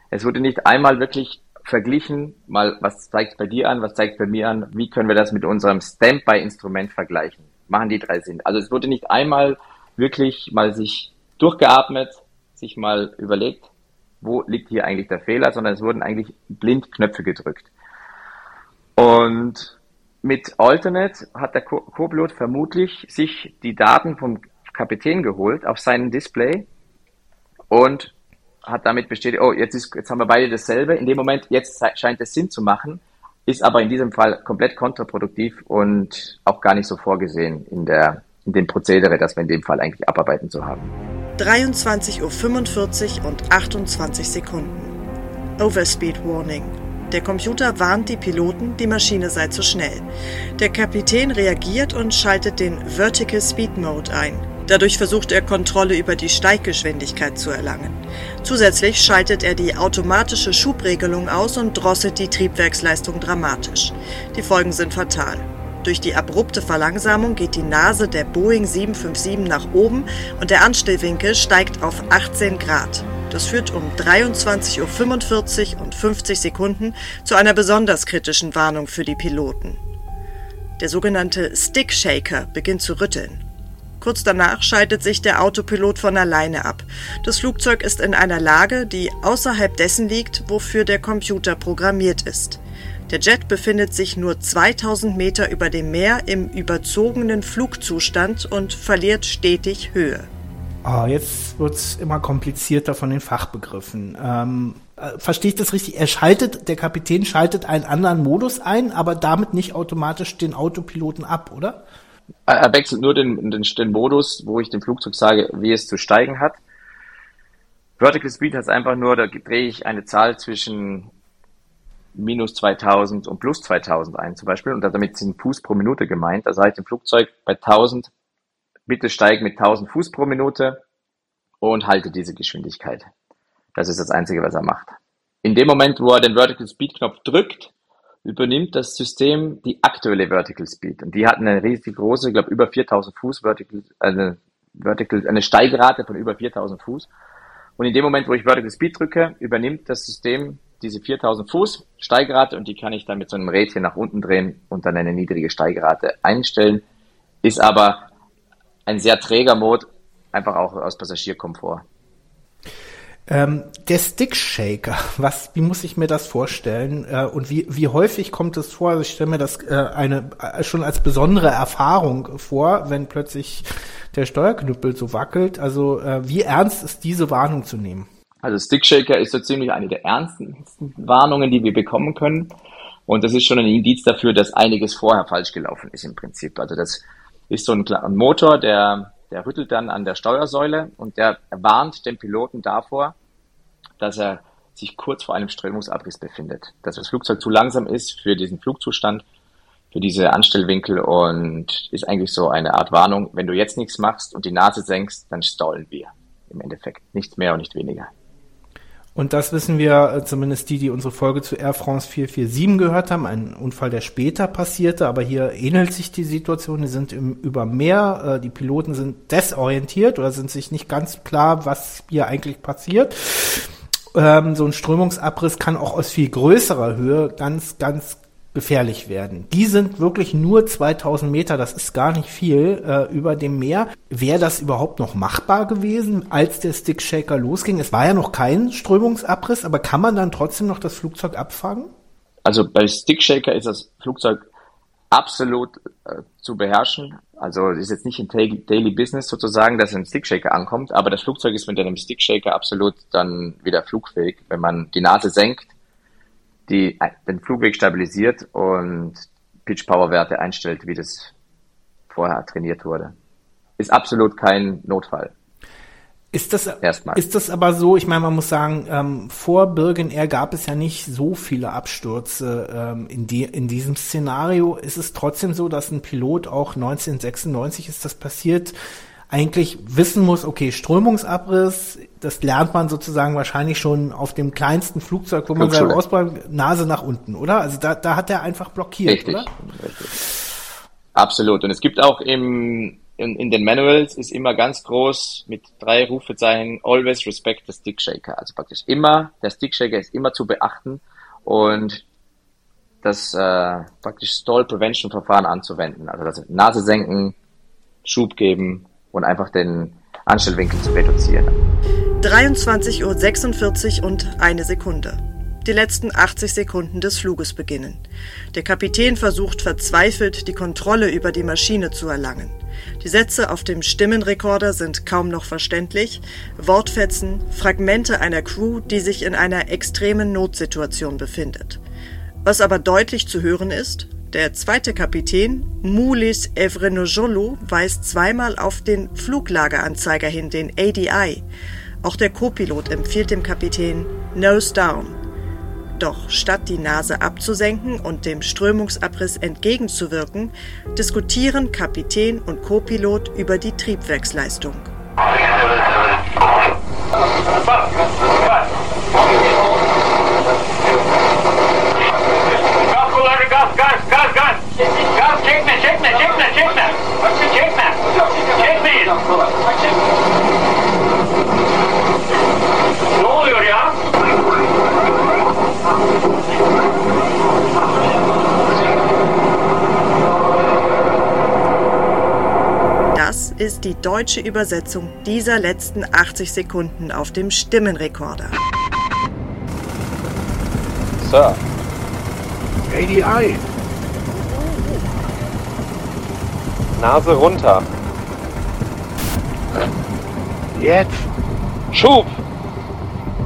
Es wurde nicht einmal wirklich verglichen, mal was zeigt bei dir an, was zeigt bei mir an, wie können wir das mit unserem Standby-Instrument vergleichen? Machen die drei Sinn. Also es wurde nicht einmal wirklich mal sich durchgeatmet, sich mal überlegt, wo liegt hier eigentlich der Fehler, sondern es wurden eigentlich blind Knöpfe gedrückt. Und mit Alternate hat der Co-Pilot vermutlich sich die Daten vom Kapitän geholt auf seinen Display und hat damit bestätigt, oh, jetzt, ist, jetzt haben wir beide dasselbe. In dem Moment, jetzt scheint es Sinn zu machen, ist aber in diesem Fall komplett kontraproduktiv und auch gar nicht so vorgesehen in, der, in dem Prozedere, das wir in dem Fall eigentlich abarbeiten zu haben. 23.45 Uhr und 28 Sekunden. Overspeed Warning. Der Computer warnt die Piloten, die Maschine sei zu schnell. Der Kapitän reagiert und schaltet den Vertical Speed Mode ein. Dadurch versucht er Kontrolle über die Steiggeschwindigkeit zu erlangen. Zusätzlich schaltet er die automatische Schubregelung aus und drosselt die Triebwerksleistung dramatisch. Die Folgen sind fatal. Durch die abrupte Verlangsamung geht die Nase der Boeing 757 nach oben und der Anstellwinkel steigt auf 18 Grad. Das führt um 23.45 Uhr und 50 Sekunden zu einer besonders kritischen Warnung für die Piloten. Der sogenannte Stick Shaker beginnt zu rütteln. Kurz danach schaltet sich der Autopilot von alleine ab. Das Flugzeug ist in einer Lage, die außerhalb dessen liegt, wofür der Computer programmiert ist. Der Jet befindet sich nur 2000 Meter über dem Meer im überzogenen Flugzustand und verliert stetig Höhe. Oh, jetzt wird's immer komplizierter von den Fachbegriffen. Ähm, äh, verstehe ich das richtig? Er schaltet, der Kapitän schaltet einen anderen Modus ein, aber damit nicht automatisch den Autopiloten ab, oder? Er wechselt nur den, den, den Modus, wo ich dem Flugzeug sage, wie es zu steigen hat. Vertical Speed heißt einfach nur, da drehe ich eine Zahl zwischen minus 2000 und plus 2000 ein zum Beispiel und damit sind Fuß pro Minute gemeint. Da sage ich dem Flugzeug bei 1000 bitte steig mit 1000 Fuß pro Minute und halte diese Geschwindigkeit. Das ist das Einzige, was er macht. In dem Moment, wo er den Vertical Speed Knopf drückt, übernimmt das System die aktuelle Vertical Speed. Und die hat eine riesig große, ich glaube über 4000 Fuß Vertical, eine, Vertical, eine Steigrate von über 4000 Fuß. Und in dem Moment, wo ich Vertical Speed drücke, übernimmt das System diese 4000 Fuß Steigrate und die kann ich dann mit so einem Rädchen nach unten drehen und dann eine niedrige Steigrate einstellen. Ist aber ein sehr träger Mode, einfach auch aus Passagierkomfort. Ähm, der Stick Shaker, was, wie muss ich mir das vorstellen? Äh, und wie, wie häufig kommt es vor? Also ich stelle mir das äh, eine äh, schon als besondere Erfahrung vor, wenn plötzlich der Steuerknüppel so wackelt. Also äh, wie ernst ist diese Warnung zu nehmen? Also Stick Shaker ist so ziemlich eine der ernsten Warnungen, die wir bekommen können. Und das ist schon ein Indiz dafür, dass einiges vorher falsch gelaufen ist im Prinzip. Also das ist so ein, ein Motor, der, der rüttelt dann an der Steuersäule und der warnt den Piloten davor, dass er sich kurz vor einem Strömungsabriss befindet. Dass das Flugzeug zu langsam ist für diesen Flugzustand, für diese Anstellwinkel und ist eigentlich so eine Art Warnung, wenn du jetzt nichts machst und die Nase senkst, dann stallen wir. Im Endeffekt. Nichts mehr und nicht weniger. Und das wissen wir, äh, zumindest die, die unsere Folge zu Air France 447 gehört haben, ein Unfall, der später passierte, aber hier ähnelt sich die Situation. Die sind im, über Meer, äh, die Piloten sind desorientiert oder sind sich nicht ganz klar, was hier eigentlich passiert. Ähm, so ein Strömungsabriss kann auch aus viel größerer Höhe ganz, ganz gefährlich werden. Die sind wirklich nur 2000 Meter, das ist gar nicht viel, äh, über dem Meer. Wäre das überhaupt noch machbar gewesen, als der Stick Shaker losging? Es war ja noch kein Strömungsabriss, aber kann man dann trotzdem noch das Flugzeug abfangen? Also bei Stick Shaker ist das Flugzeug absolut äh, zu beherrschen. Also ist jetzt nicht ein Daily Business sozusagen, dass ein Stickshaker ankommt, aber das Flugzeug ist mit einem Stickshaker absolut dann wieder flugfähig, wenn man die Nase senkt die den Flugweg stabilisiert und Pitch-Power-Werte einstellt, wie das vorher trainiert wurde. Ist absolut kein Notfall. Ist das, Erstmal. ist das aber so, ich meine, man muss sagen, ähm, vor Birgen Air gab es ja nicht so viele Abstürze ähm, in, die, in diesem Szenario. Ist es trotzdem so, dass ein Pilot auch 1996 ist das passiert, eigentlich wissen muss, okay, Strömungsabriss, das lernt man sozusagen wahrscheinlich schon auf dem kleinsten Flugzeug, wo man seine Ausbildung Nase nach unten, oder? Also da, da hat er einfach blockiert, richtig, oder? Richtig. Absolut. Und es gibt auch im, in, in den Manuals ist immer ganz groß mit drei Rufezeichen always respect the stick shaker. Also praktisch immer, der stick shaker ist immer zu beachten und das äh, praktisch Stall Prevention Verfahren anzuwenden. Also das Nase senken, Schub geben und einfach den Anstellwinkel zu reduzieren. 23.46 Uhr und eine Sekunde. Die letzten 80 Sekunden des Fluges beginnen. Der Kapitän versucht verzweifelt, die Kontrolle über die Maschine zu erlangen. Die Sätze auf dem Stimmenrekorder sind kaum noch verständlich, Wortfetzen, Fragmente einer Crew, die sich in einer extremen Notsituation befindet. Was aber deutlich zu hören ist, der zweite Kapitän, Moulis Evrenojolo, weist zweimal auf den Fluglageranzeiger hin, den ADI. Auch der Copilot empfiehlt dem Kapitän Nose Down. Doch statt die Nase abzusenken und dem Strömungsabriss entgegenzuwirken, diskutieren Kapitän und Copilot über die Triebwerksleistung. Gas, Gas, Gas! Gas, check me, check me, check me, check me! Check me! Check me! Ne oluyor ya? Das ist die deutsche Übersetzung dieser letzten 80 Sekunden auf dem Stimmenrekorder. Sir. ADI, Nase runter. Jetzt. Schub!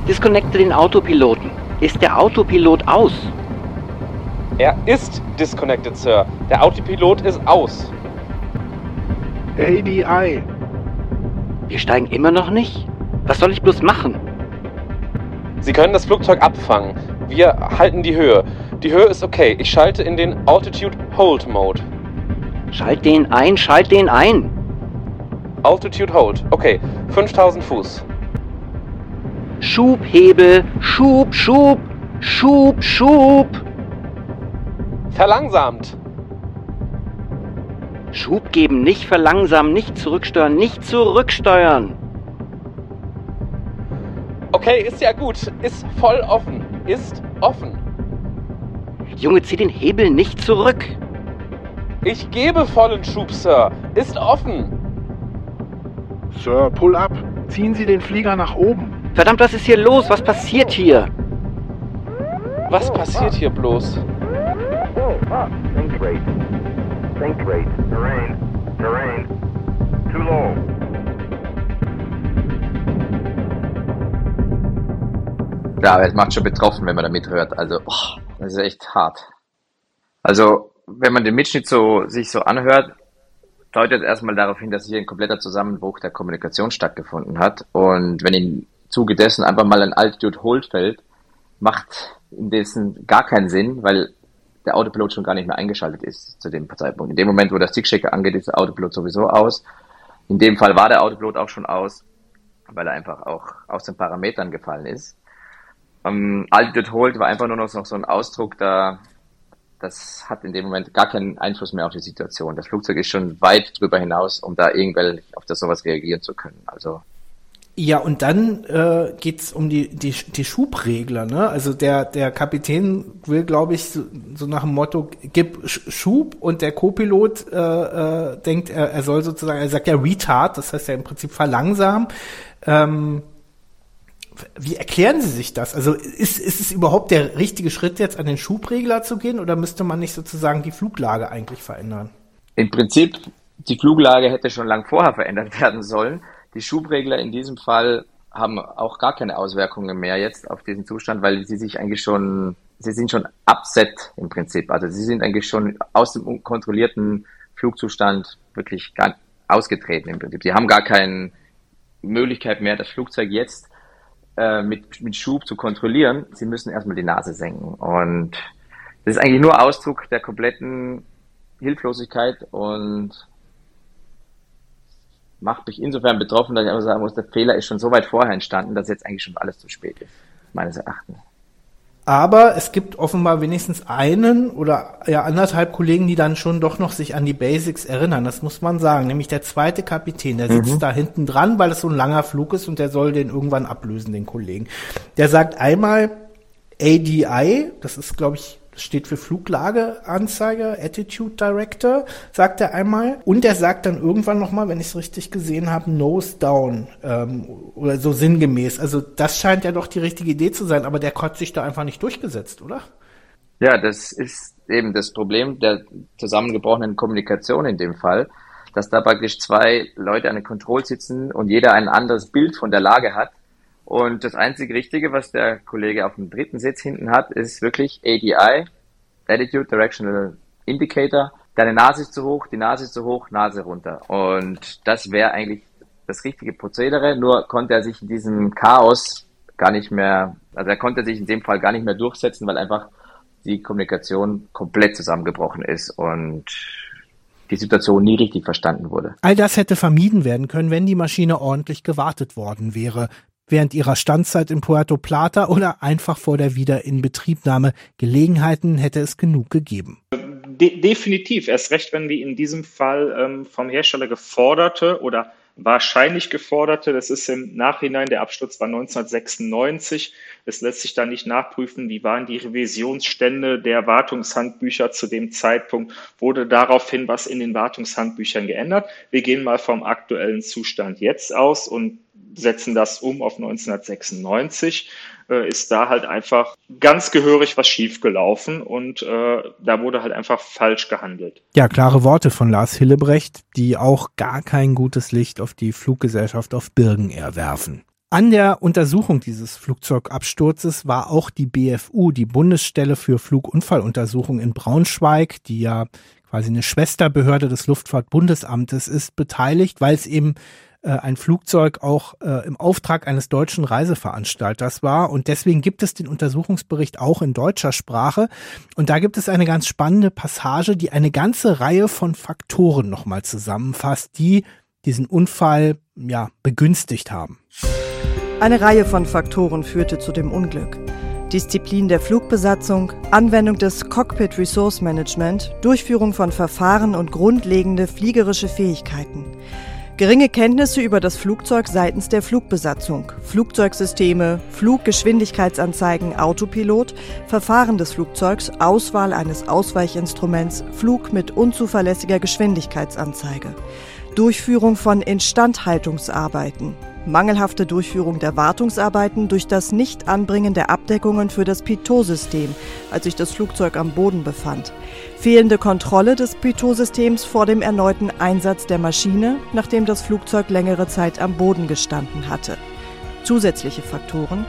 Disconnecte den Autopiloten. Ist der Autopilot aus? Er ist disconnected, Sir. Der Autopilot ist aus. ADI. Wir steigen immer noch nicht? Was soll ich bloß machen? Sie können das Flugzeug abfangen. Wir halten die Höhe. Die Höhe ist okay. Ich schalte in den Altitude Hold Mode. Schalt den ein, schalt den ein. Altitude Hold. Okay, 5000 Fuß. Schubhebel, Schub, Schub, Schub, Schub. Verlangsamt. Schub geben, nicht verlangsamen, nicht zurücksteuern, nicht zurücksteuern. Okay, ist ja gut. Ist voll offen. Ist offen. Junge, zieh den Hebel nicht zurück. Ich gebe vollen Schub, Sir. Ist offen. Sir, pull up. Ziehen Sie den Flieger nach oben. Verdammt, was ist hier los? Was passiert hier? Was passiert hier bloß? Think rate. Think rate. Terrain. Terrain. Too low. Ja, aber es macht schon betroffen, wenn man da mithört. Also, boah, das ist echt hart. Also, wenn man den Mitschnitt so, sich so anhört, deutet erstmal darauf hin, dass hier ein kompletter Zusammenbruch der Kommunikation stattgefunden hat. Und wenn im Zuge dessen einfach mal ein Altitude Hold fällt, macht in dessen gar keinen Sinn, weil der Autopilot schon gar nicht mehr eingeschaltet ist zu dem Zeitpunkt. In dem Moment, wo der Stickchecker angeht, ist der Autopilot sowieso aus. In dem Fall war der Autopilot auch schon aus, weil er einfach auch aus den Parametern gefallen ist. Ähm, Altitude Hold war einfach nur noch so ein Ausdruck da, das hat in dem Moment gar keinen Einfluss mehr auf die Situation. Das Flugzeug ist schon weit drüber hinaus, um da irgendwelche auf das sowas reagieren zu können. Also Ja, und dann äh, geht's um die, die, die Schubregler. Ne? Also der, der Kapitän will, glaube ich, so, so nach dem Motto, gib Sch- Schub und der Co-Pilot äh, äh, denkt, er, er soll sozusagen, er sagt ja Retard, das heißt ja im Prinzip verlangsamen. Ähm, wie erklären Sie sich das? Also ist, ist es überhaupt der richtige Schritt, jetzt an den Schubregler zu gehen oder müsste man nicht sozusagen die Fluglage eigentlich verändern? im Prinzip, die Fluglage hätte schon lang vorher verändert werden sollen. Die Schubregler in diesem Fall haben auch gar keine Auswirkungen mehr jetzt auf diesen Zustand, weil sie sich eigentlich schon, sie sind schon upset im Prinzip. Also sie sind eigentlich schon aus dem unkontrollierten Flugzustand wirklich gar ausgetreten im Prinzip. Sie haben gar keine Möglichkeit mehr, das Flugzeug jetzt äh, mit, mit Schub zu kontrollieren. Sie müssen erstmal die Nase senken. Und das ist eigentlich nur Ausdruck der kompletten Hilflosigkeit und macht mich insofern betroffen, dass ich einfach sagen muss, der Fehler ist schon so weit vorher entstanden, dass jetzt eigentlich schon alles zu spät ist, meines Erachtens. Aber es gibt offenbar wenigstens einen oder ja anderthalb Kollegen, die dann schon doch noch sich an die Basics erinnern. Das muss man sagen. Nämlich der zweite Kapitän, der sitzt Mhm. da hinten dran, weil es so ein langer Flug ist und der soll den irgendwann ablösen, den Kollegen. Der sagt einmal ADI, das ist glaube ich das steht für Fluglageanzeiger, Attitude Director, sagt er einmal. Und er sagt dann irgendwann nochmal, wenn ich es richtig gesehen habe, Nose Down ähm, oder so sinngemäß. Also das scheint ja doch die richtige Idee zu sein, aber der hat sich da einfach nicht durchgesetzt, oder? Ja, das ist eben das Problem der zusammengebrochenen Kommunikation in dem Fall, dass da praktisch zwei Leute an der Control sitzen und jeder ein anderes Bild von der Lage hat. Und das einzige Richtige, was der Kollege auf dem dritten Sitz hinten hat, ist wirklich ADI, Attitude Directional Indicator. Deine Nase ist zu hoch, die Nase ist zu hoch, Nase runter. Und das wäre eigentlich das richtige Prozedere, nur konnte er sich in diesem Chaos gar nicht mehr, also er konnte sich in dem Fall gar nicht mehr durchsetzen, weil einfach die Kommunikation komplett zusammengebrochen ist und die Situation nie richtig verstanden wurde. All das hätte vermieden werden können, wenn die Maschine ordentlich gewartet worden wäre. Während ihrer Standzeit in Puerto Plata oder einfach vor der Wiederinbetriebnahme. Gelegenheiten hätte es genug gegeben. De definitiv, erst recht, wenn die in diesem Fall ähm, vom Hersteller geforderte oder wahrscheinlich geforderte. Das ist im Nachhinein, der Absturz war 1996. Es lässt sich da nicht nachprüfen, wie waren die Revisionsstände der Wartungshandbücher zu dem Zeitpunkt. Wurde daraufhin was in den Wartungshandbüchern geändert? Wir gehen mal vom aktuellen Zustand jetzt aus und setzen das um auf 1996 äh, ist da halt einfach ganz gehörig was schiefgelaufen und äh, da wurde halt einfach falsch gehandelt. Ja, klare Worte von Lars Hillebrecht, die auch gar kein gutes Licht auf die Fluggesellschaft auf Birgen erwerfen. An der Untersuchung dieses Flugzeugabsturzes war auch die BFU, die Bundesstelle für Flugunfalluntersuchung in Braunschweig, die ja quasi eine Schwesterbehörde des Luftfahrtbundesamtes ist, beteiligt, weil es eben äh, ein Flugzeug auch äh, im Auftrag eines deutschen Reiseveranstalters war. Und deswegen gibt es den Untersuchungsbericht auch in deutscher Sprache. Und da gibt es eine ganz spannende Passage, die eine ganze Reihe von Faktoren nochmal zusammenfasst, die diesen Unfall ja begünstigt haben. Eine Reihe von Faktoren führte zu dem Unglück. Disziplin der Flugbesatzung, Anwendung des Cockpit Resource Management, Durchführung von Verfahren und grundlegende fliegerische Fähigkeiten. Geringe Kenntnisse über das Flugzeug seitens der Flugbesatzung, Flugzeugsysteme, Fluggeschwindigkeitsanzeigen, Autopilot, Verfahren des Flugzeugs, Auswahl eines Ausweichinstruments, Flug mit unzuverlässiger Geschwindigkeitsanzeige, Durchführung von Instandhaltungsarbeiten, mangelhafte Durchführung der Wartungsarbeiten durch das Nichtanbringen der Abdeckungen für das Pitot-System, als sich das Flugzeug am Boden befand, fehlende Kontrolle des Pitot-Systems vor dem erneuten Einsatz der Maschine, nachdem das Flugzeug längere Zeit am Boden gestanden hatte. Zusätzliche Faktoren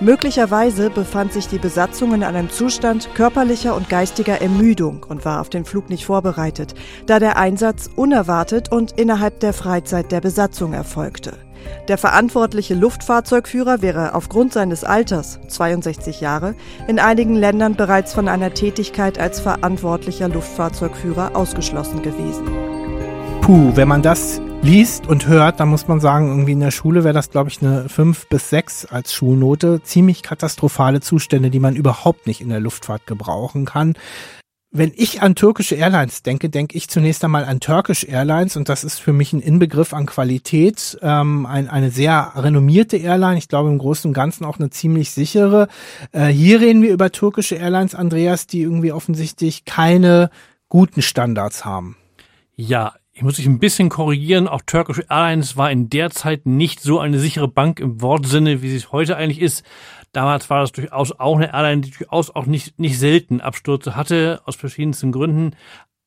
Möglicherweise befand sich die Besatzung in einem Zustand körperlicher und geistiger Ermüdung und war auf den Flug nicht vorbereitet, da der Einsatz unerwartet und innerhalb der Freizeit der Besatzung erfolgte. Der verantwortliche Luftfahrzeugführer wäre aufgrund seines Alters, 62 Jahre, in einigen Ländern bereits von einer Tätigkeit als verantwortlicher Luftfahrzeugführer ausgeschlossen gewesen. Puh, wenn man das liest und hört, dann muss man sagen, irgendwie in der Schule wäre das, glaube ich, eine 5 bis 6 als Schulnote. Ziemlich katastrophale Zustände, die man überhaupt nicht in der Luftfahrt gebrauchen kann wenn ich an türkische Airlines denke, denke ich zunächst einmal an Turkish Airlines und das ist für mich ein Inbegriff an Qualität. Ähm, ein, eine sehr renommierte Airline, ich glaube im Großen und Ganzen auch eine ziemlich sichere. Äh, hier reden wir über türkische Airlines, Andreas, die irgendwie offensichtlich keine guten Standards haben. Ja, ich muss dich ein bisschen korrigieren. Auch Turkish Airlines war in der Zeit nicht so eine sichere Bank im Wortsinne, wie sie es heute eigentlich ist. Damals war das durchaus auch eine Airline, die durchaus auch nicht, nicht selten Abstürze hatte, aus verschiedensten Gründen.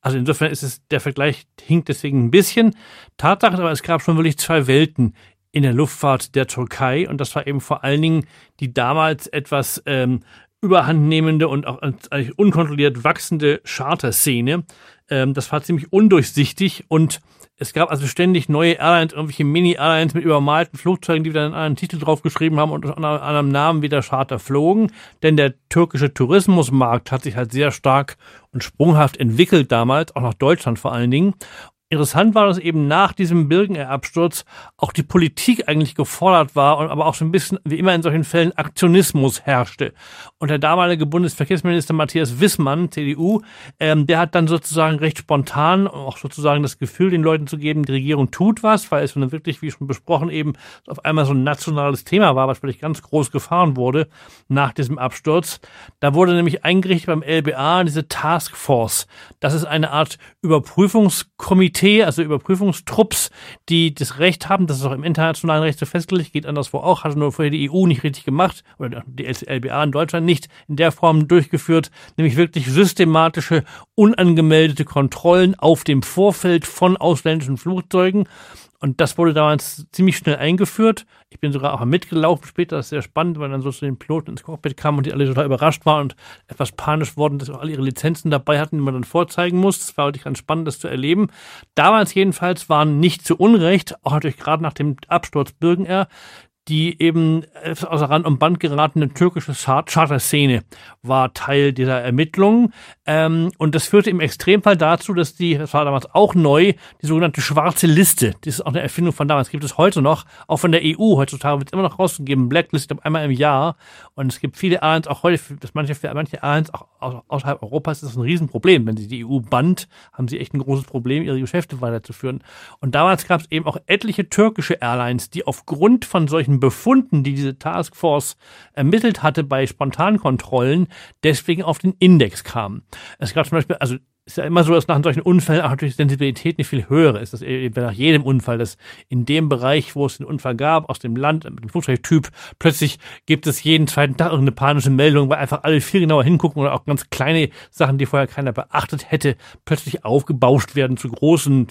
Also insofern ist es, der Vergleich hinkt deswegen ein bisschen. Tatsache aber, es gab schon wirklich zwei Welten in der Luftfahrt der Türkei und das war eben vor allen Dingen die damals etwas ähm, überhandnehmende und auch eigentlich unkontrolliert wachsende Charterszene. Ähm, das war ziemlich undurchsichtig und es gab also ständig neue Airlines, irgendwelche Mini-Airlines mit übermalten Flugzeugen, die dann einen Titel draufgeschrieben haben und unter einem Namen wieder Charter flogen. Denn der türkische Tourismusmarkt hat sich halt sehr stark und sprunghaft entwickelt damals, auch nach Deutschland vor allen Dingen. Interessant war, dass eben nach diesem Birkener-Absturz auch die Politik eigentlich gefordert war und aber auch so ein bisschen, wie immer in solchen Fällen, Aktionismus herrschte. Und der damalige Bundesverkehrsminister Matthias Wissmann, CDU, ähm, der hat dann sozusagen recht spontan auch sozusagen das Gefühl den Leuten zu geben, die Regierung tut was, weil es wirklich, wie schon besprochen, eben auf einmal so ein nationales Thema war, was wirklich ganz groß gefahren wurde nach diesem Absturz. Da wurde nämlich eingerichtet beim LBA diese Taskforce. Das ist eine Art Überprüfungskomitee, Komitee, also Überprüfungstrupps, die das Recht haben, das ist auch im internationalen Recht so festgelegt, geht anderswo auch, hatte nur vorher die EU nicht richtig gemacht oder die LBA in Deutschland nicht in der Form durchgeführt, nämlich wirklich systematische, unangemeldete Kontrollen auf dem Vorfeld von ausländischen Flugzeugen. Und das wurde damals ziemlich schnell eingeführt. Ich bin sogar auch mitgelaufen später, das ist sehr spannend, weil dann so zu den Piloten ins Cockpit kamen und die alle total überrascht waren und etwas panisch wurden, dass sie auch alle ihre Lizenzen dabei hatten, die man dann vorzeigen muss. Das war wirklich ganz spannend, das zu erleben. Damals jedenfalls waren nicht zu Unrecht, auch natürlich gerade nach dem Absturz Birgen Air, die eben außer Rand und Band geratene türkische Charterszene war Teil dieser Ermittlungen. Ähm, und das führte im Extremfall dazu, dass die, das war damals auch neu, die sogenannte schwarze Liste, das ist auch eine Erfindung von damals, gibt es heute noch, auch von der EU, heutzutage wird es immer noch rausgegeben, Blacklist einmal im Jahr. Und es gibt viele Airlines, auch heute, dass manche, für manche Airlines auch außerhalb Europas ist das ein Riesenproblem. Wenn sie die EU bannt, haben sie echt ein großes Problem, ihre Geschäfte weiterzuführen. Und damals gab es eben auch etliche türkische Airlines, die aufgrund von solchen Befunden, die diese Taskforce ermittelt hatte bei Spontankontrollen, deswegen auf den Index kamen. Es gab zum Beispiel, also ist ja immer so, dass nach solchen Unfällen auch natürlich die Sensibilität nicht viel höher ist. Das eben nach jedem Unfall, dass in dem Bereich, wo es den Unfall gab, aus dem Land, mit dem Flugzeugtyp, plötzlich gibt es jeden zweiten Tag irgendeine panische Meldung, weil einfach alle viel genauer hingucken oder auch ganz kleine Sachen, die vorher keiner beachtet hätte, plötzlich aufgebauscht werden zu großen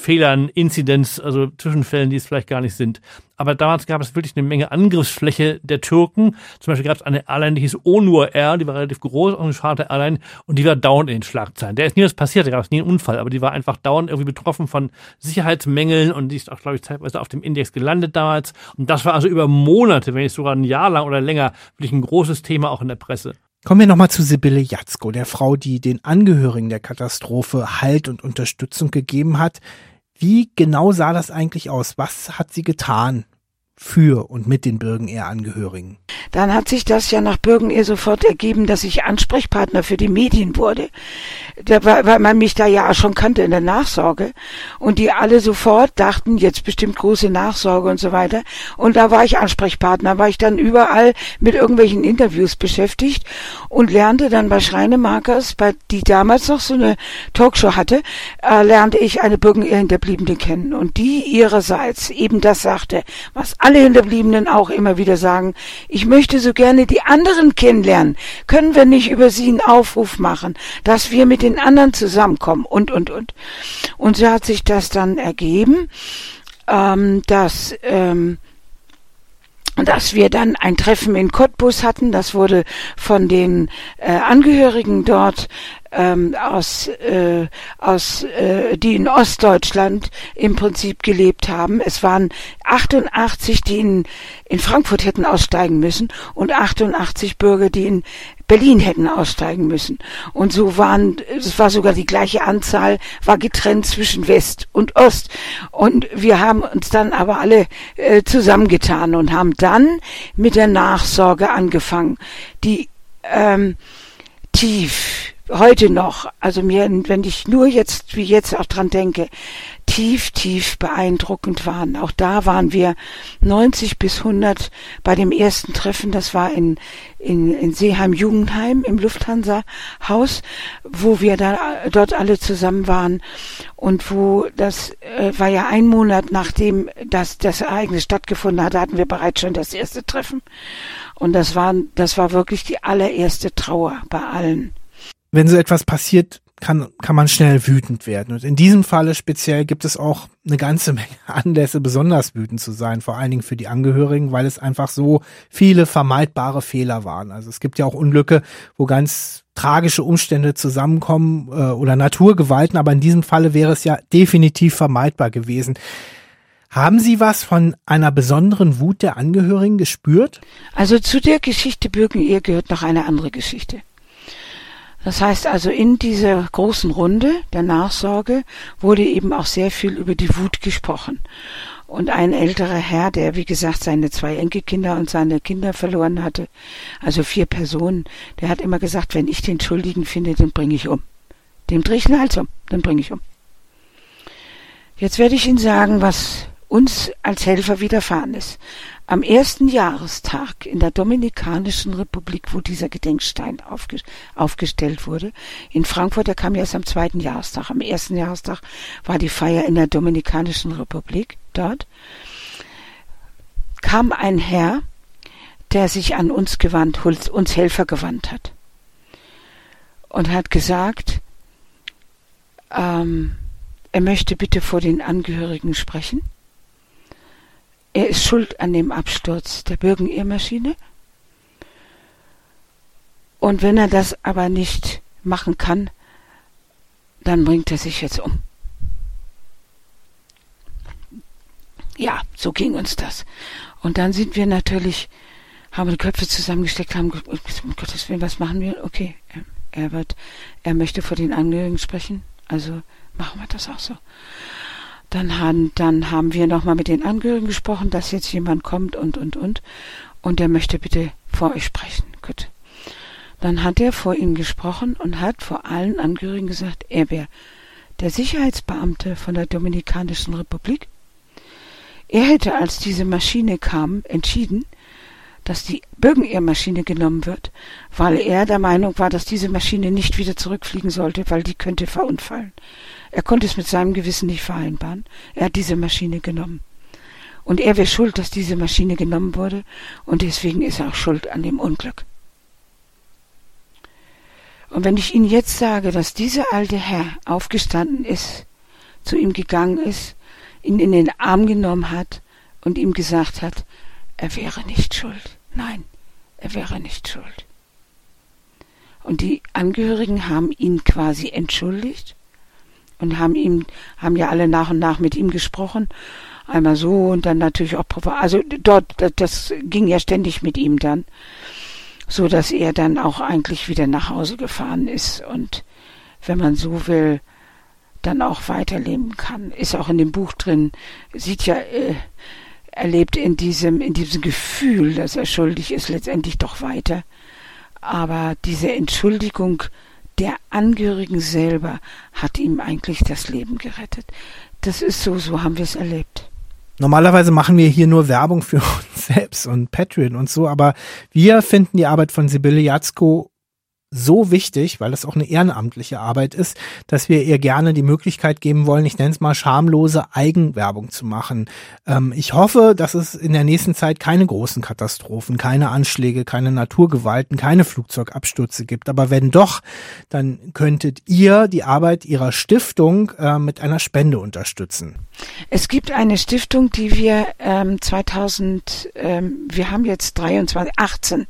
Fehlern, Inzidenz, also Zwischenfällen, die es vielleicht gar nicht sind. Aber damals gab es wirklich eine Menge Angriffsfläche der Türken. Zum Beispiel gab es eine Airline, die hieß Onur Air, die war relativ groß, auch eine Charter Airline, und die war dauernd in den Schlagzeilen. Der ist nie was passiert, da gab es nie einen Unfall, aber die war einfach dauernd irgendwie betroffen von Sicherheitsmängeln und die ist auch, glaube ich, teilweise auf dem Index gelandet damals. Und das war also über Monate, wenn nicht sogar ein Jahr lang oder länger, wirklich ein großes Thema auch in der Presse. Kommen wir nochmal zu Sibylle Jatzko, der Frau, die den Angehörigen der Katastrophe Halt und Unterstützung gegeben hat. Wie genau sah das eigentlich aus? Was hat sie getan für und mit den Bürgenehr-Angehörigen? Dann hat sich das ja nach Bürgenehr sofort ergeben, dass ich Ansprechpartner für die Medien wurde, weil man mich da ja schon kannte in der Nachsorge und die alle sofort dachten, jetzt bestimmt große Nachsorge und so weiter. Und da war ich Ansprechpartner, war ich dann überall mit irgendwelchen Interviews beschäftigt und lernte dann bei Schreinemarkers, bei, die damals noch so eine Talkshow hatte, äh, lernte ich eine Bürgenehr-Hinterbliebene kennen und die ihrerseits eben das sagte, was alle Hinterbliebenen auch immer wieder sagen, ich möchte so gerne die anderen kennenlernen. Können wir nicht über sie einen Aufruf machen, dass wir mit den anderen zusammenkommen und, und, und. Und so hat sich das dann ergeben, ähm, dass, ähm, dass wir dann ein Treffen in Cottbus hatten. Das wurde von den äh, Angehörigen dort ähm, aus, äh, aus äh, die in Ostdeutschland im Prinzip gelebt haben. Es waren 88, die in, in Frankfurt hätten aussteigen müssen und 88 Bürger, die in Berlin hätten aussteigen müssen. Und so waren, es war sogar die gleiche Anzahl, war getrennt zwischen West und Ost. Und wir haben uns dann aber alle äh, zusammengetan und haben dann mit der Nachsorge angefangen, die ähm, tief heute noch, also mir, wenn ich nur jetzt, wie jetzt auch dran denke, tief, tief beeindruckend waren. Auch da waren wir 90 bis 100 bei dem ersten Treffen, das war in, in, in Seeheim-Jugendheim im Lufthansa-Haus, wo wir da dort alle zusammen waren und wo das äh, war ja ein Monat nachdem das, das Ereignis stattgefunden hat, hatten wir bereits schon das erste Treffen. Und das war, das war wirklich die allererste Trauer bei allen wenn so etwas passiert, kann, kann man schnell wütend werden. Und in diesem Falle speziell gibt es auch eine ganze Menge Anlässe, besonders wütend zu sein, vor allen Dingen für die Angehörigen, weil es einfach so viele vermeidbare Fehler waren. Also es gibt ja auch Unglücke, wo ganz tragische Umstände zusammenkommen äh, oder Naturgewalten, aber in diesem Falle wäre es ja definitiv vermeidbar gewesen. Haben Sie was von einer besonderen Wut der Angehörigen gespürt? Also zu der Geschichte Birken-Ehe gehört noch eine andere Geschichte. Das heißt also, in dieser großen Runde der Nachsorge wurde eben auch sehr viel über die Wut gesprochen. Und ein älterer Herr, der wie gesagt seine zwei Enkelkinder und seine Kinder verloren hatte, also vier Personen, der hat immer gesagt, wenn ich den Schuldigen finde, den bringe ich um. Dem drehe ich den Hals um, den bringe ich um. Jetzt werde ich Ihnen sagen, was uns als Helfer widerfahren ist. Am ersten Jahrestag in der Dominikanischen Republik, wo dieser Gedenkstein aufge aufgestellt wurde, in Frankfurt, der kam erst am zweiten Jahrestag. Am ersten Jahrestag war die Feier in der Dominikanischen Republik dort, kam ein Herr, der sich an uns gewandt, uns Helfer gewandt hat und hat gesagt, ähm, er möchte bitte vor den Angehörigen sprechen er ist schuld an dem Absturz der Bürgenehrmaschine. Und wenn er das aber nicht machen kann, dann bringt er sich jetzt um. Ja, so ging uns das. Und dann sind wir natürlich, haben die Köpfe zusammengesteckt, haben gesagt, um Gottes Willen, was machen wir? Okay, er wird, er möchte vor den Angehörigen sprechen, also machen wir das auch so. Dann haben, dann haben wir nochmal mit den Angehörigen gesprochen, dass jetzt jemand kommt und, und, und. Und der möchte bitte vor euch sprechen. Gut. Dann hat er vor ihnen gesprochen und hat vor allen Angehörigen gesagt, er wäre der Sicherheitsbeamte von der Dominikanischen Republik. Er hätte, als diese Maschine kam, entschieden, dass die Bürgenehrmaschine genommen wird, weil er der Meinung war, dass diese Maschine nicht wieder zurückfliegen sollte, weil die könnte verunfallen. Er konnte es mit seinem Gewissen nicht vereinbaren. Er hat diese Maschine genommen. Und er wäre schuld, dass diese Maschine genommen wurde, und deswegen ist er auch schuld an dem Unglück. Und wenn ich Ihnen jetzt sage, dass dieser alte Herr aufgestanden ist, zu ihm gegangen ist, ihn in den Arm genommen hat und ihm gesagt hat, er wäre nicht schuld. Nein, er wäre nicht schuld. Und die Angehörigen haben ihn quasi entschuldigt und haben ihm, haben ja alle nach und nach mit ihm gesprochen. Einmal so und dann natürlich auch, also dort, das ging ja ständig mit ihm dann, so dass er dann auch eigentlich wieder nach Hause gefahren ist und, wenn man so will, dann auch weiterleben kann. Ist auch in dem Buch drin, sieht ja, äh, er lebt in diesem, in diesem Gefühl, dass er schuldig ist, letztendlich doch weiter. Aber diese Entschuldigung der Angehörigen selber hat ihm eigentlich das Leben gerettet. Das ist so, so haben wir es erlebt. Normalerweise machen wir hier nur Werbung für uns selbst und Patreon und so, aber wir finden die Arbeit von Sibylle Jatzko so wichtig, weil das auch eine ehrenamtliche Arbeit ist, dass wir ihr gerne die Möglichkeit geben wollen, ich nenne es mal schamlose Eigenwerbung zu machen. Ähm, ich hoffe, dass es in der nächsten Zeit keine großen Katastrophen, keine Anschläge, keine Naturgewalten, keine Flugzeugabstürze gibt. Aber wenn doch, dann könntet ihr die Arbeit ihrer Stiftung äh, mit einer Spende unterstützen. Es gibt eine Stiftung, die wir ähm, 2000, ähm, wir haben jetzt 23, 18,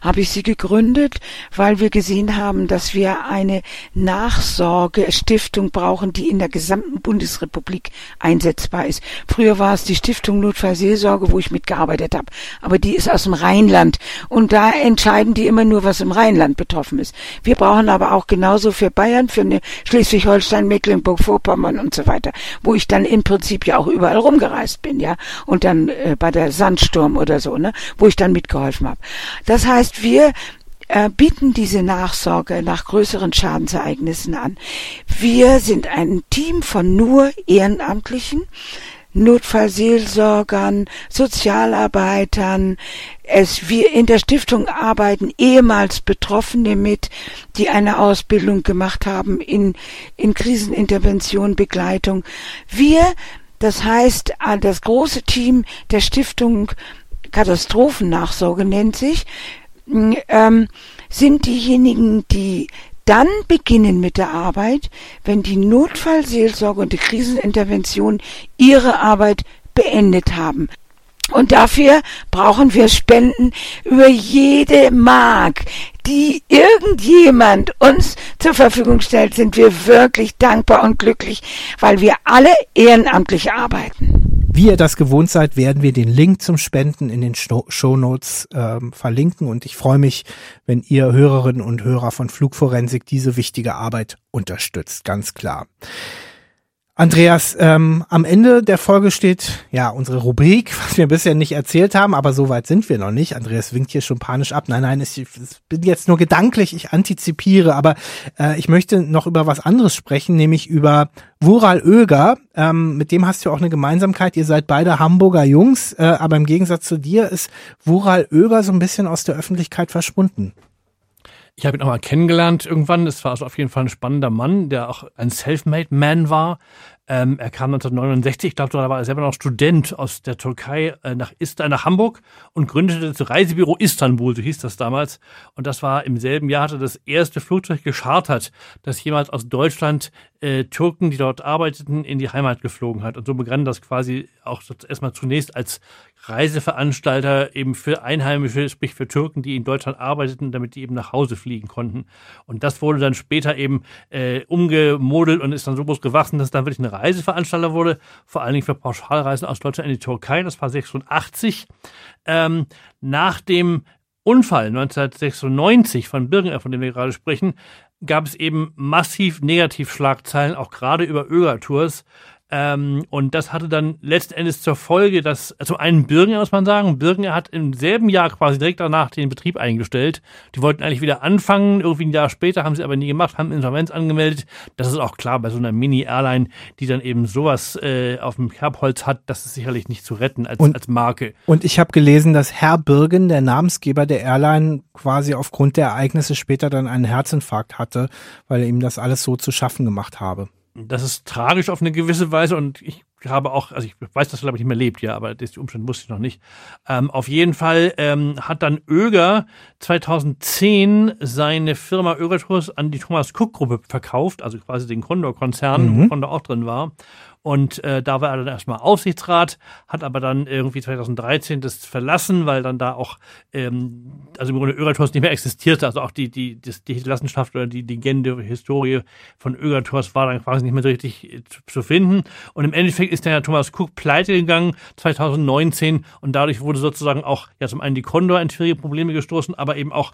habe ich sie gegründet, weil wir gesehen haben, dass wir eine Nachsorgestiftung brauchen, die in der gesamten Bundesrepublik einsetzbar ist. Früher war es die Stiftung Notfallseelsorge, wo ich mitgearbeitet habe, aber die ist aus dem Rheinland und da entscheiden die immer nur, was im Rheinland betroffen ist. Wir brauchen aber auch genauso für Bayern, für Schleswig-Holstein, Mecklenburg-Vorpommern und so weiter, wo ich dann im Prinzip ja auch überall rumgereist bin, ja, und dann äh, bei der Sandsturm oder so, ne, wo ich dann mitgeholfen habe. Das heißt, wir bieten diese Nachsorge nach größeren Schadensereignissen an. Wir sind ein Team von nur Ehrenamtlichen, Notfallseelsorgern, Sozialarbeitern. Es, wir in der Stiftung arbeiten ehemals Betroffene mit, die eine Ausbildung gemacht haben in, in Krisenintervention, Begleitung. Wir, das heißt, äh, das große Team der Stiftung Katastrophennachsorge nennt sich, ähm, sind diejenigen, die dann beginnen mit der Arbeit, wenn die Notfallseelsorge und die Krisenintervention ihre Arbeit beendet haben. Und dafür brauchen wir Spenden über jede Mark, die irgendjemand uns zur Verfügung stellt, sind wir wirklich dankbar und glücklich, weil wir alle ehrenamtlich arbeiten. Wie ihr das gewohnt seid, werden wir den Link zum Spenden in den Show Notes ähm, verlinken und ich freue mich, wenn ihr Hörerinnen und Hörer von Flugforensik diese wichtige Arbeit unterstützt, ganz klar. Andreas, ähm, am Ende der Folge steht ja unsere Rubrik, was wir bisher nicht erzählt haben, aber so weit sind wir noch nicht. Andreas winkt hier schon panisch ab. Nein, nein, ich, ich bin jetzt nur gedanklich, ich antizipiere, aber äh, ich möchte noch über was anderes sprechen, nämlich über Wural Oeger. Ähm, mit dem hast du auch eine Gemeinsamkeit. Ihr seid beide Hamburger Jungs, äh, aber im Gegensatz zu dir ist Wural Oeger so ein bisschen aus der Öffentlichkeit verschwunden. Ich habe ihn auch mal kennengelernt irgendwann. Es war also auf jeden Fall ein spannender Mann, der auch ein Selfmade-Man war. Ähm, er kam 1969, ich glaube, da war er selber noch Student aus der Türkei äh, nach, Ist nach Hamburg und gründete das Reisebüro Istanbul, so hieß das damals. Und das war im selben Jahr, hatte das erste Flugzeug geschartert, das jemals aus Deutschland äh, Türken, die dort arbeiteten, in die Heimat geflogen hat. Und so begann das quasi auch erstmal zunächst als Reiseveranstalter eben für Einheimische, sprich für Türken, die in Deutschland arbeiteten, damit die eben nach Hause fliegen konnten. Und das wurde dann später eben äh, umgemodelt und ist dann so groß gewachsen, dass es dann wirklich ein Reiseveranstalter wurde, vor allen Dingen für Pauschalreisen aus Deutschland in die Türkei. Das war 86. Ähm, nach dem Unfall 1996 von Birgener, von dem wir gerade sprechen, gab es eben massiv Negativschlagzeilen, auch gerade über Öger-Tours. Ähm, und das hatte dann letzten Endes zur Folge, dass zum einen Birgener, muss man sagen, Birgener hat im selben Jahr quasi direkt danach den Betrieb eingestellt. Die wollten eigentlich wieder anfangen, irgendwie ein Jahr später, haben sie aber nie gemacht, haben Insolvenz angemeldet. Das ist auch klar bei so einer Mini-Airline, die dann eben sowas äh, auf dem Kerbholz hat, das ist sicherlich nicht zu retten als, Und- als Marke. Und ich habe gelesen, dass Herr Birgen, der Namensgeber der Airline, quasi aufgrund der Ereignisse später dann einen Herzinfarkt hatte, weil er ihm das alles so zu schaffen gemacht habe. Das ist tragisch auf eine gewisse Weise und ich habe auch, also ich weiß, dass er glaube ich nicht mehr lebt, ja, aber das, die Umstände wusste ich noch nicht. Ähm, auf jeden Fall ähm, hat dann Oeger 2010 seine Firma Oeger Tours an die Thomas Cook Gruppe verkauft, also quasi den Condor-Konzern, Mhm. wo Condor auch drin war. Und äh, da war er dann erstmal Aufsichtsrat, hat aber dann irgendwie 2013 das verlassen, weil dann da auch, ähm, also im Grunde Ögertors nicht mehr existierte. Also auch die, die, das, die Hinterlassenschaft oder die Legende, Historie von Ögertors war dann quasi nicht mehr so richtig äh, zu, zu finden. Und im Endeffekt ist dann ja Thomas Cook pleite gegangen 2019 und dadurch wurde sozusagen auch ja zum einen die Condor in schwierige Probleme gestoßen, aber eben auch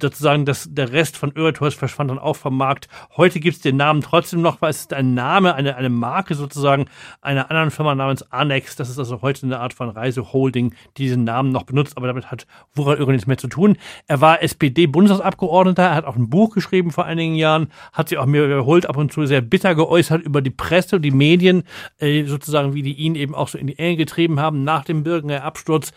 sozusagen das, der Rest von Ögertors verschwand dann auch vom Markt. Heute gibt es den Namen trotzdem noch, weil es ist ein Name, eine, eine Marke sozusagen einer anderen Firma namens Annex. Das ist also heute eine Art von Reiseholding, die diesen Namen noch benutzt, aber damit hat Wural Öger nichts mehr zu tun. Er war SPD-Bundestagsabgeordneter, er hat auch ein Buch geschrieben vor einigen Jahren, hat sich auch mir wiederholt ab und zu sehr bitter geäußert über die Presse und die Medien, äh, sozusagen wie die ihn eben auch so in die Enge getrieben haben nach dem Birkener Absturz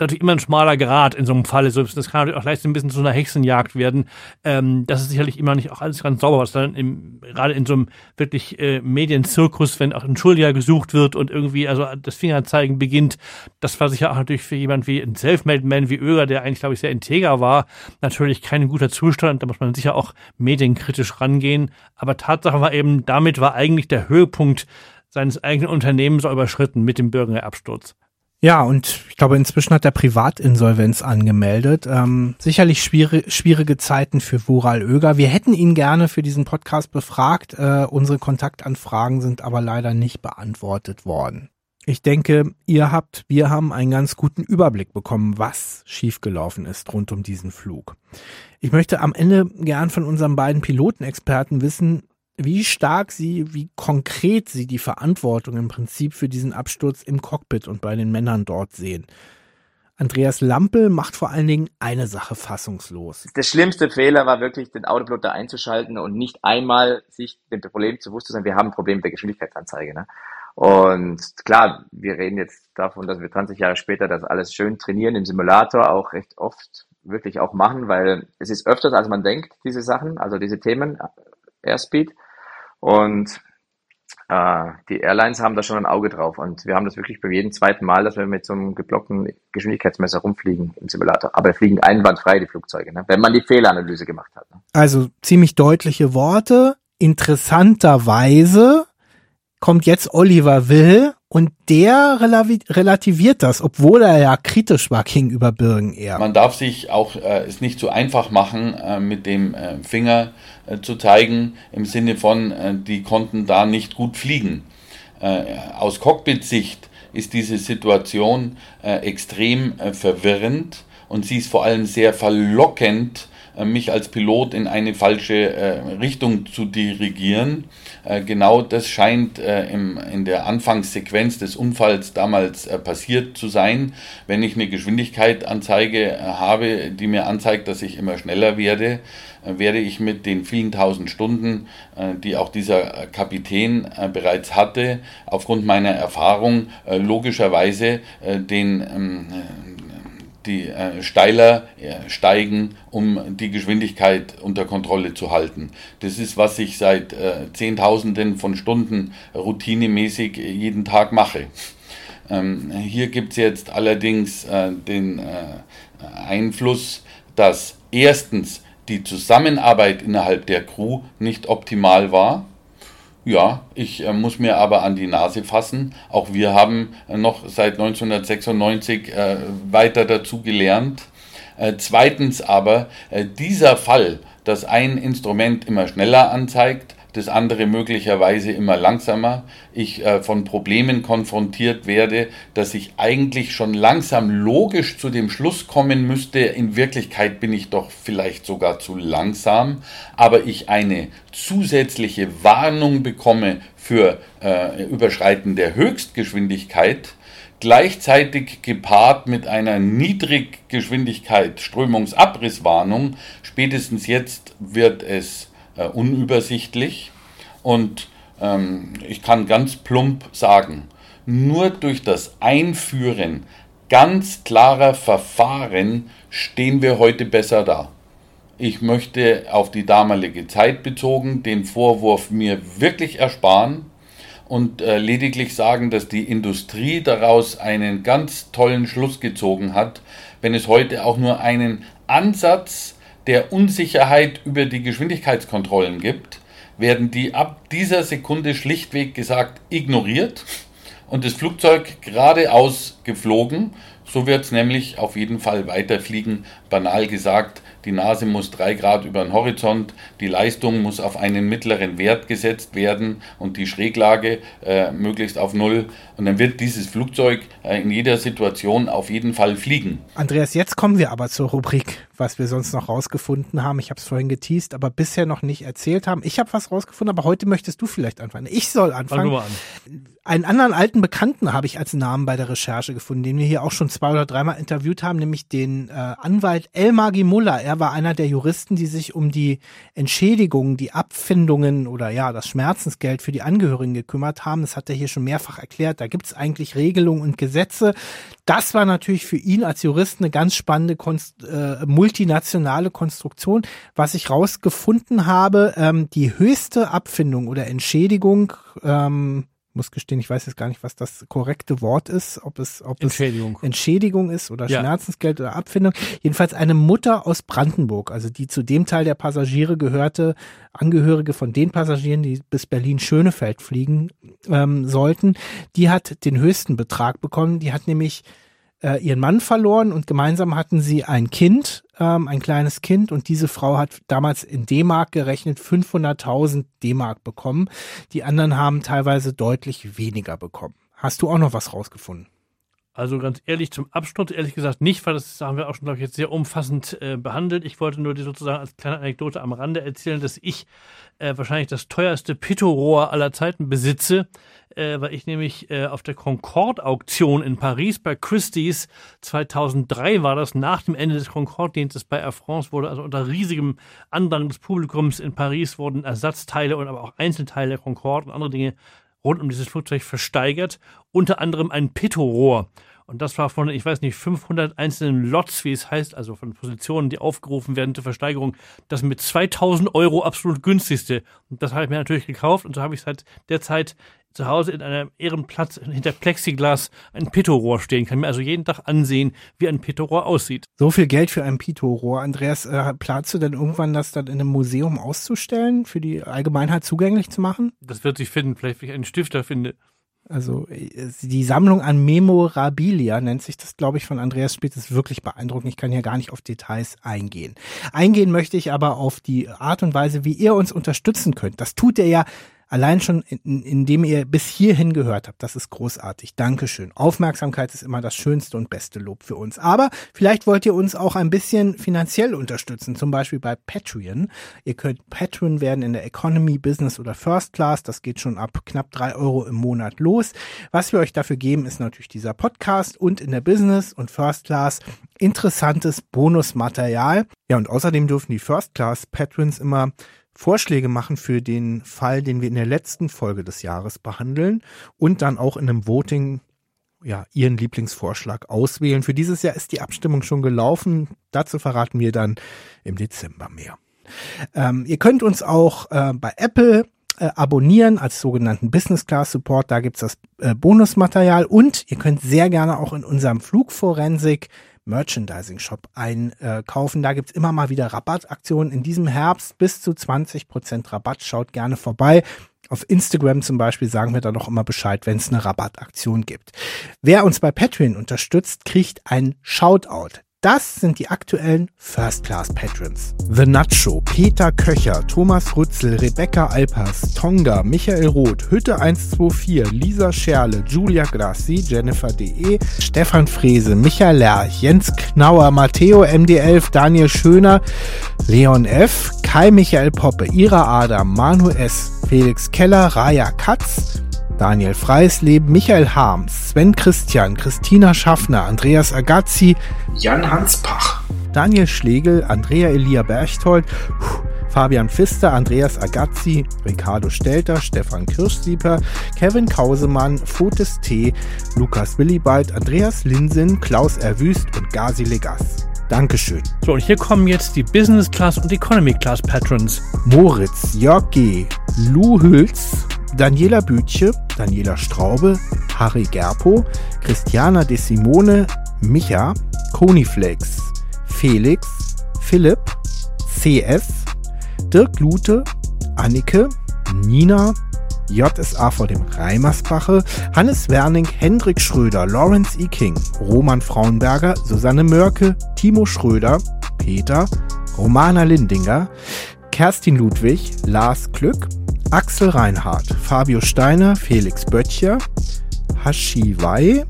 natürlich immer ein schmaler Grad in so einem Falle. Das kann natürlich auch leicht ein bisschen zu einer Hexenjagd werden. Ähm, das ist sicherlich immer nicht auch alles ganz sauber, was dann im, gerade in so einem wirklich äh, Medienzirkus, wenn auch ein Schuldiger gesucht wird und irgendwie also das Fingerzeigen beginnt, das war sicher auch natürlich für jemand wie ein Selfmade-Man wie Oeger, der eigentlich, glaube ich, sehr integer war, natürlich kein guter Zustand. Da muss man sicher auch medienkritisch rangehen. Aber Tatsache war eben, damit war eigentlich der Höhepunkt seines eigenen Unternehmens auch überschritten mit dem Bürgener Absturz. Ja, und ich glaube, inzwischen hat er Privatinsolvenz angemeldet. Ähm, sicherlich schwierige, schwierige Zeiten für Wural Öger. Wir hätten ihn gerne für diesen Podcast befragt. Äh, unsere Kontaktanfragen sind aber leider nicht beantwortet worden. Ich denke, ihr habt, wir haben einen ganz guten Überblick bekommen, was schiefgelaufen ist rund um diesen Flug. Ich möchte am Ende gern von unseren beiden Pilotenexperten wissen, wie stark sie, wie konkret sie die Verantwortung im Prinzip für diesen Absturz im Cockpit und bei den Männern dort sehen. Andreas Lampel macht vor allen Dingen eine Sache fassungslos. Der schlimmste Fehler war wirklich, den Autopiloter einzuschalten und nicht einmal sich dem Problem zu bewusst zu sein, wir haben ein Problem mit der Geschwindigkeitsanzeige. Ne? Und klar, wir reden jetzt davon, dass wir 20 Jahre später das alles schön trainieren im Simulator, auch recht oft wirklich auch machen, weil es ist öfters, als man denkt, diese Sachen, also diese Themen, Airspeed. Und äh, die Airlines haben da schon ein Auge drauf. Und wir haben das wirklich bei jedem zweiten Mal, dass wir mit so einem geblockten Geschwindigkeitsmesser rumfliegen im Simulator. Aber fliegen einwandfrei die Flugzeuge, ne? wenn man die Fehleranalyse gemacht hat. Ne? Also ziemlich deutliche Worte. Interessanterweise kommt jetzt Oliver Will und der relativiert das, obwohl er ja kritisch war gegenüber Birgen eher. Man darf sich auch äh, es nicht so einfach machen, äh, mit dem äh, Finger äh, zu zeigen, im Sinne von, äh, die konnten da nicht gut fliegen. Äh, aus Cockpit-Sicht ist diese Situation extrem verwirrend und sie ist vor allem sehr verlockend, mich als Pilot in eine falsche äh, Richtung zu dirigieren. Äh, genau das scheint äh, im, in der Anfangssequenz des Unfalls damals äh, passiert zu sein. Wenn ich eine Geschwindigkeitanzeige äh, habe, die mir anzeigt, dass ich immer schneller werde, äh, werde ich mit den vielen tausend Stunden, äh, die auch dieser äh, Kapitän äh, bereits hatte, aufgrund meiner Erfahrung äh, logischerweise äh, den ähm, die äh, steiler äh, steigen, um die Geschwindigkeit unter Kontrolle zu halten. Das ist, was ich seit äh, Zehntausenden von Stunden routinemäßig jeden Tag mache. Ähm, hier gibt es jetzt allerdings äh, den äh, Einfluss, dass erstens die Zusammenarbeit innerhalb der Crew nicht optimal war. Ja, ich äh, muss mir aber an die Nase fassen. Auch wir haben äh, noch seit 1996 äh, weiter dazu gelernt. Äh, zweitens aber, äh, dieser Fall, dass ein Instrument immer schneller anzeigt, das andere möglicherweise immer langsamer, ich äh, von Problemen konfrontiert werde, dass ich eigentlich schon langsam logisch zu dem Schluss kommen müsste, in Wirklichkeit bin ich doch vielleicht sogar zu langsam, aber ich eine zusätzliche Warnung bekomme für äh, Überschreiten der Höchstgeschwindigkeit, gleichzeitig gepaart mit einer Niedriggeschwindigkeit Strömungsabrisswarnung. Spätestens jetzt wird es äh, unübersichtlich und ähm, ich kann ganz plump sagen, nur durch das Einführen ganz klarer Verfahren stehen wir heute besser da. Ich möchte auf die damalige Zeit bezogen den Vorwurf mir wirklich ersparen und äh, lediglich sagen, dass die Industrie daraus einen ganz tollen Schluss gezogen hat, wenn es heute auch nur einen Ansatz der Unsicherheit über die Geschwindigkeitskontrollen gibt, werden die ab dieser Sekunde schlichtweg gesagt ignoriert und das Flugzeug geradeaus geflogen. So wird es nämlich auf jeden Fall weiterfliegen. Banal gesagt, die Nase muss drei Grad über den Horizont, die Leistung muss auf einen mittleren Wert gesetzt werden und die Schräglage äh, möglichst auf Null. Und dann wird dieses Flugzeug äh, in jeder Situation auf jeden Fall fliegen. Andreas, jetzt kommen wir aber zur Rubrik, was wir sonst noch rausgefunden haben. Ich habe es vorhin geteased, aber bisher noch nicht erzählt haben. Ich habe was rausgefunden, aber heute möchtest du vielleicht anfangen. Ich soll anfangen. Fang an. Einen anderen alten Bekannten habe ich als Namen bei der Recherche gefunden, den wir hier auch schon zwei oder dreimal interviewt haben, nämlich den äh, Anwalt Elmar Gimulla. Er war einer der Juristen, die sich um die Entschädigungen, die Abfindungen oder ja, das Schmerzensgeld für die Angehörigen gekümmert haben. Das hat er hier schon mehrfach erklärt. Da gibt es eigentlich Regelungen und Gesetze. Das war natürlich für ihn als Jurist eine ganz spannende Konst äh, multinationale Konstruktion. Was ich rausgefunden habe, ähm, die höchste Abfindung oder Entschädigung ähm, muss gestehen, ich weiß jetzt gar nicht, was das korrekte Wort ist, ob es, ob Entschädigung. es Entschädigung ist oder ja. Schmerzensgeld oder Abfindung. Jedenfalls eine Mutter aus Brandenburg, also die zu dem Teil der Passagiere gehörte, Angehörige von den Passagieren, die bis Berlin-Schönefeld fliegen ähm, sollten, die hat den höchsten Betrag bekommen. Die hat nämlich äh, ihren Mann verloren und gemeinsam hatten sie ein Kind, ähm, ein kleines Kind und diese Frau hat damals in D-Mark gerechnet 500.000 D-Mark bekommen. Die anderen haben teilweise deutlich weniger bekommen. Hast du auch noch was rausgefunden? Also ganz ehrlich, zum Abschluss ehrlich gesagt nicht, weil das haben wir auch schon, glaube ich, jetzt sehr umfassend äh, behandelt. Ich wollte nur die sozusagen als kleine Anekdote am Rande erzählen, dass ich äh, wahrscheinlich das teuerste Pitto-Rohr aller Zeiten besitze, äh, weil ich nämlich äh, auf der Concorde-Auktion in Paris bei Christie's 2003 war das, nach dem Ende des Concorde-Dienstes bei Air France wurde also unter riesigem Andrang des Publikums in Paris wurden Ersatzteile und aber auch Einzelteile der Concorde und andere Dinge rund um dieses Flugzeug versteigert, unter anderem ein Pitto-Rohr. Und das war von, ich weiß nicht, 500 einzelnen Lots, wie es heißt, also von Positionen, die aufgerufen werden zur Versteigerung, das mit 2000 Euro absolut günstigste. Und das habe ich mir natürlich gekauft und so habe ich seit der Zeit zu Hause in einem Ehrenplatz hinter Plexiglas ein Pitorohr stehen. Kann mir also jeden Tag ansehen, wie ein Pitorohr aussieht. So viel Geld für ein Pitorohr. Andreas, äh, planst du denn irgendwann das dann in einem Museum auszustellen, für die Allgemeinheit zugänglich zu machen? Das wird sich finden, vielleicht wenn ich einen Stifter finde. Also äh, die Sammlung an Memorabilia nennt sich das, glaube ich, von Andreas Spitz, ist wirklich beeindruckend. Ich kann hier gar nicht auf Details eingehen. Eingehen möchte ich aber auf die Art und Weise, wie ihr uns unterstützen könnt. Das tut ihr ja Allein schon, in, indem ihr bis hierhin gehört habt, das ist großartig. Dankeschön. Aufmerksamkeit ist immer das schönste und beste Lob für uns. Aber vielleicht wollt ihr uns auch ein bisschen finanziell unterstützen, zum Beispiel bei Patreon. Ihr könnt Patreon werden in der Economy, Business oder First Class. Das geht schon ab knapp drei Euro im Monat los. Was wir euch dafür geben, ist natürlich dieser Podcast und in der Business und First Class interessantes Bonusmaterial. Ja, und außerdem dürfen die First Class Patrons immer Vorschläge machen für den Fall, den wir in der letzten Folge des Jahres behandeln und dann auch in einem Voting ja, ihren Lieblingsvorschlag auswählen. Für dieses Jahr ist die Abstimmung schon gelaufen. Dazu verraten wir dann im Dezember mehr. Ähm, ihr könnt uns auch äh, bei Apple äh, abonnieren als sogenannten Business Class Support. Da gibt's das äh, Bonusmaterial und ihr könnt sehr gerne auch in unserem Flugforensik Merchandising-Shop einkaufen. Da gibt's immer mal wieder Rabattaktionen. In diesem Herbst bis zu 20% Rabatt. Schaut gerne vorbei. Auf Instagram zum Beispiel sagen wir da noch immer Bescheid, wenn es eine Rabattaktion gibt. Wer uns bei Patreon unterstützt, kriegt ein Shoutout. Das sind die aktuellen First Class Patrons. The Nacho, Peter Köcher, Thomas Rützel, Rebecca Alpers, Tonga, Michael Roth, Hütte 124, Lisa Scherle, Julia Grassi, Jennifer DE, Stefan Frese, Michael Lerch, Jens Knauer, Matteo MD11, Daniel Schöner, Leon F., Kai Michael Poppe, Ira Adam, Manu S., Felix Keller, Raya Katz, Daniel Freisleben, Michael Harms, Sven Christian, Christina Schaffner, Andreas Agazzi, Jan Hanspach, Daniel Schlegel, Andrea Elia Berchtold, Fabian Pfister, Andreas Agazzi, Ricardo Stelter, Stefan Kirschsieper, Kevin Kausemann, Fotis T., Lukas Willibald, Andreas Linsen, Klaus Erwüst und Gazi Legas. Dankeschön. So, und hier kommen jetzt die Business Class und Economy Class Patrons. Moritz, Jörg G., Lou Hülz, Daniela Bütche, Daniela Straube, Harry Gerpo, Christiana De Simone, Micha, Coniflex, Felix, Philipp, CS, Dirk Lute, Annike, Nina, JSA vor dem Reimersbache, Hannes Werning, Hendrik Schröder, Lawrence E. King, Roman Frauenberger, Susanne Mörke, Timo Schröder, Peter, Romana Lindinger, Kerstin Ludwig, Lars Glück, Axel Reinhardt, Fabio Steiner, Felix Böttcher, Hashiwai,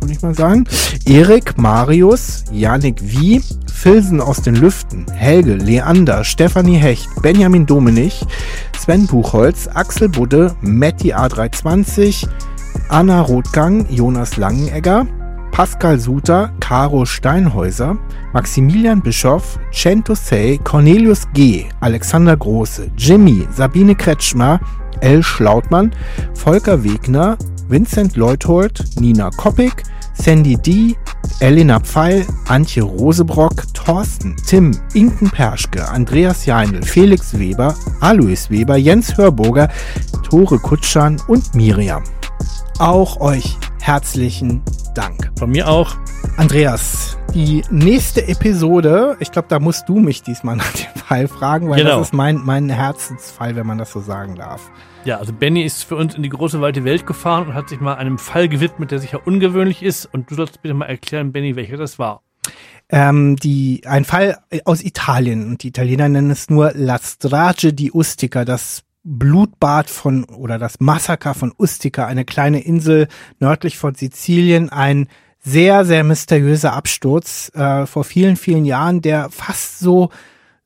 würde ich mal sagen, Erik, Marius, Janik Wie, Filsen aus den Lüften, Helge, Leander, Stefanie Hecht, Benjamin Domenich, Sven Buchholz, Axel Budde, Matti A320, Anna Rothgang, Jonas Langenegger, Pascal Suter, Caro Steinhäuser, Maximilian Bischoff, Cento Sey, Cornelius G., Alexander Große, Jimmy, Sabine Kretschmer, L. Schlautmann, Volker Wegner, Vincent Leuthold, Nina Koppig, Sandy D., Elena Pfeil, Antje Rosebrock, Thorsten, Tim, Inken Perschke, Andreas Jeinl, Felix Weber, Alois Weber, Jens Hörburger, Tore Kutschan und Miriam. Auch euch herzlichen Dank. Von mir auch. Andreas, die nächste Episode, ich glaube, da musst du mich diesmal nach dem Fall fragen, weil Genau. das ist mein, mein Herzensfall, wenn man das so sagen darf. Ja, also Benny ist für uns in die große weite Welt gefahren und hat sich mal einem Fall gewidmet, der sicher ungewöhnlich ist. Und du sollst bitte mal erklären, Benny, welcher das war. Ähm, die, ein Fall aus Italien und die Italiener nennen es nur La Strage di Ustica, das Blutbad von oder das Massaker von Ustica, eine kleine Insel nördlich von Sizilien, ein sehr, sehr mysteriöser Absturz äh, vor vielen, vielen Jahren, der fast so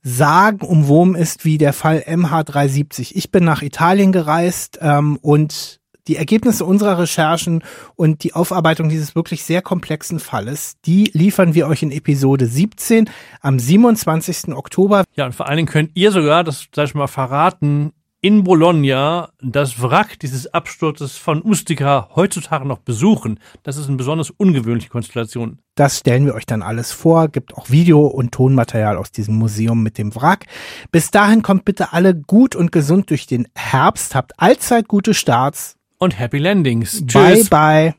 sagenumwoben ist wie der Fall MH370. Ich bin nach Italien gereist ähm, und die Ergebnisse unserer Recherchen und die Aufarbeitung dieses wirklich sehr komplexen Falles, die liefern wir euch in Episode 17 am 27. Oktober. Ja, und vor allen Dingen könnt ihr sogar, das sag ich mal verraten, in Bologna das Wrack dieses Absturzes von Ustica heutzutage noch besuchen. Das ist eine besonders ungewöhnliche Konstellation. Das stellen wir euch dann alles vor, gibt auch Video- und Tonmaterial aus diesem Museum mit dem Wrack. Bis dahin kommt bitte alle gut und gesund durch den Herbst, habt allzeit gute Starts. Und Happy Landings. Bye, Tschüss. bye.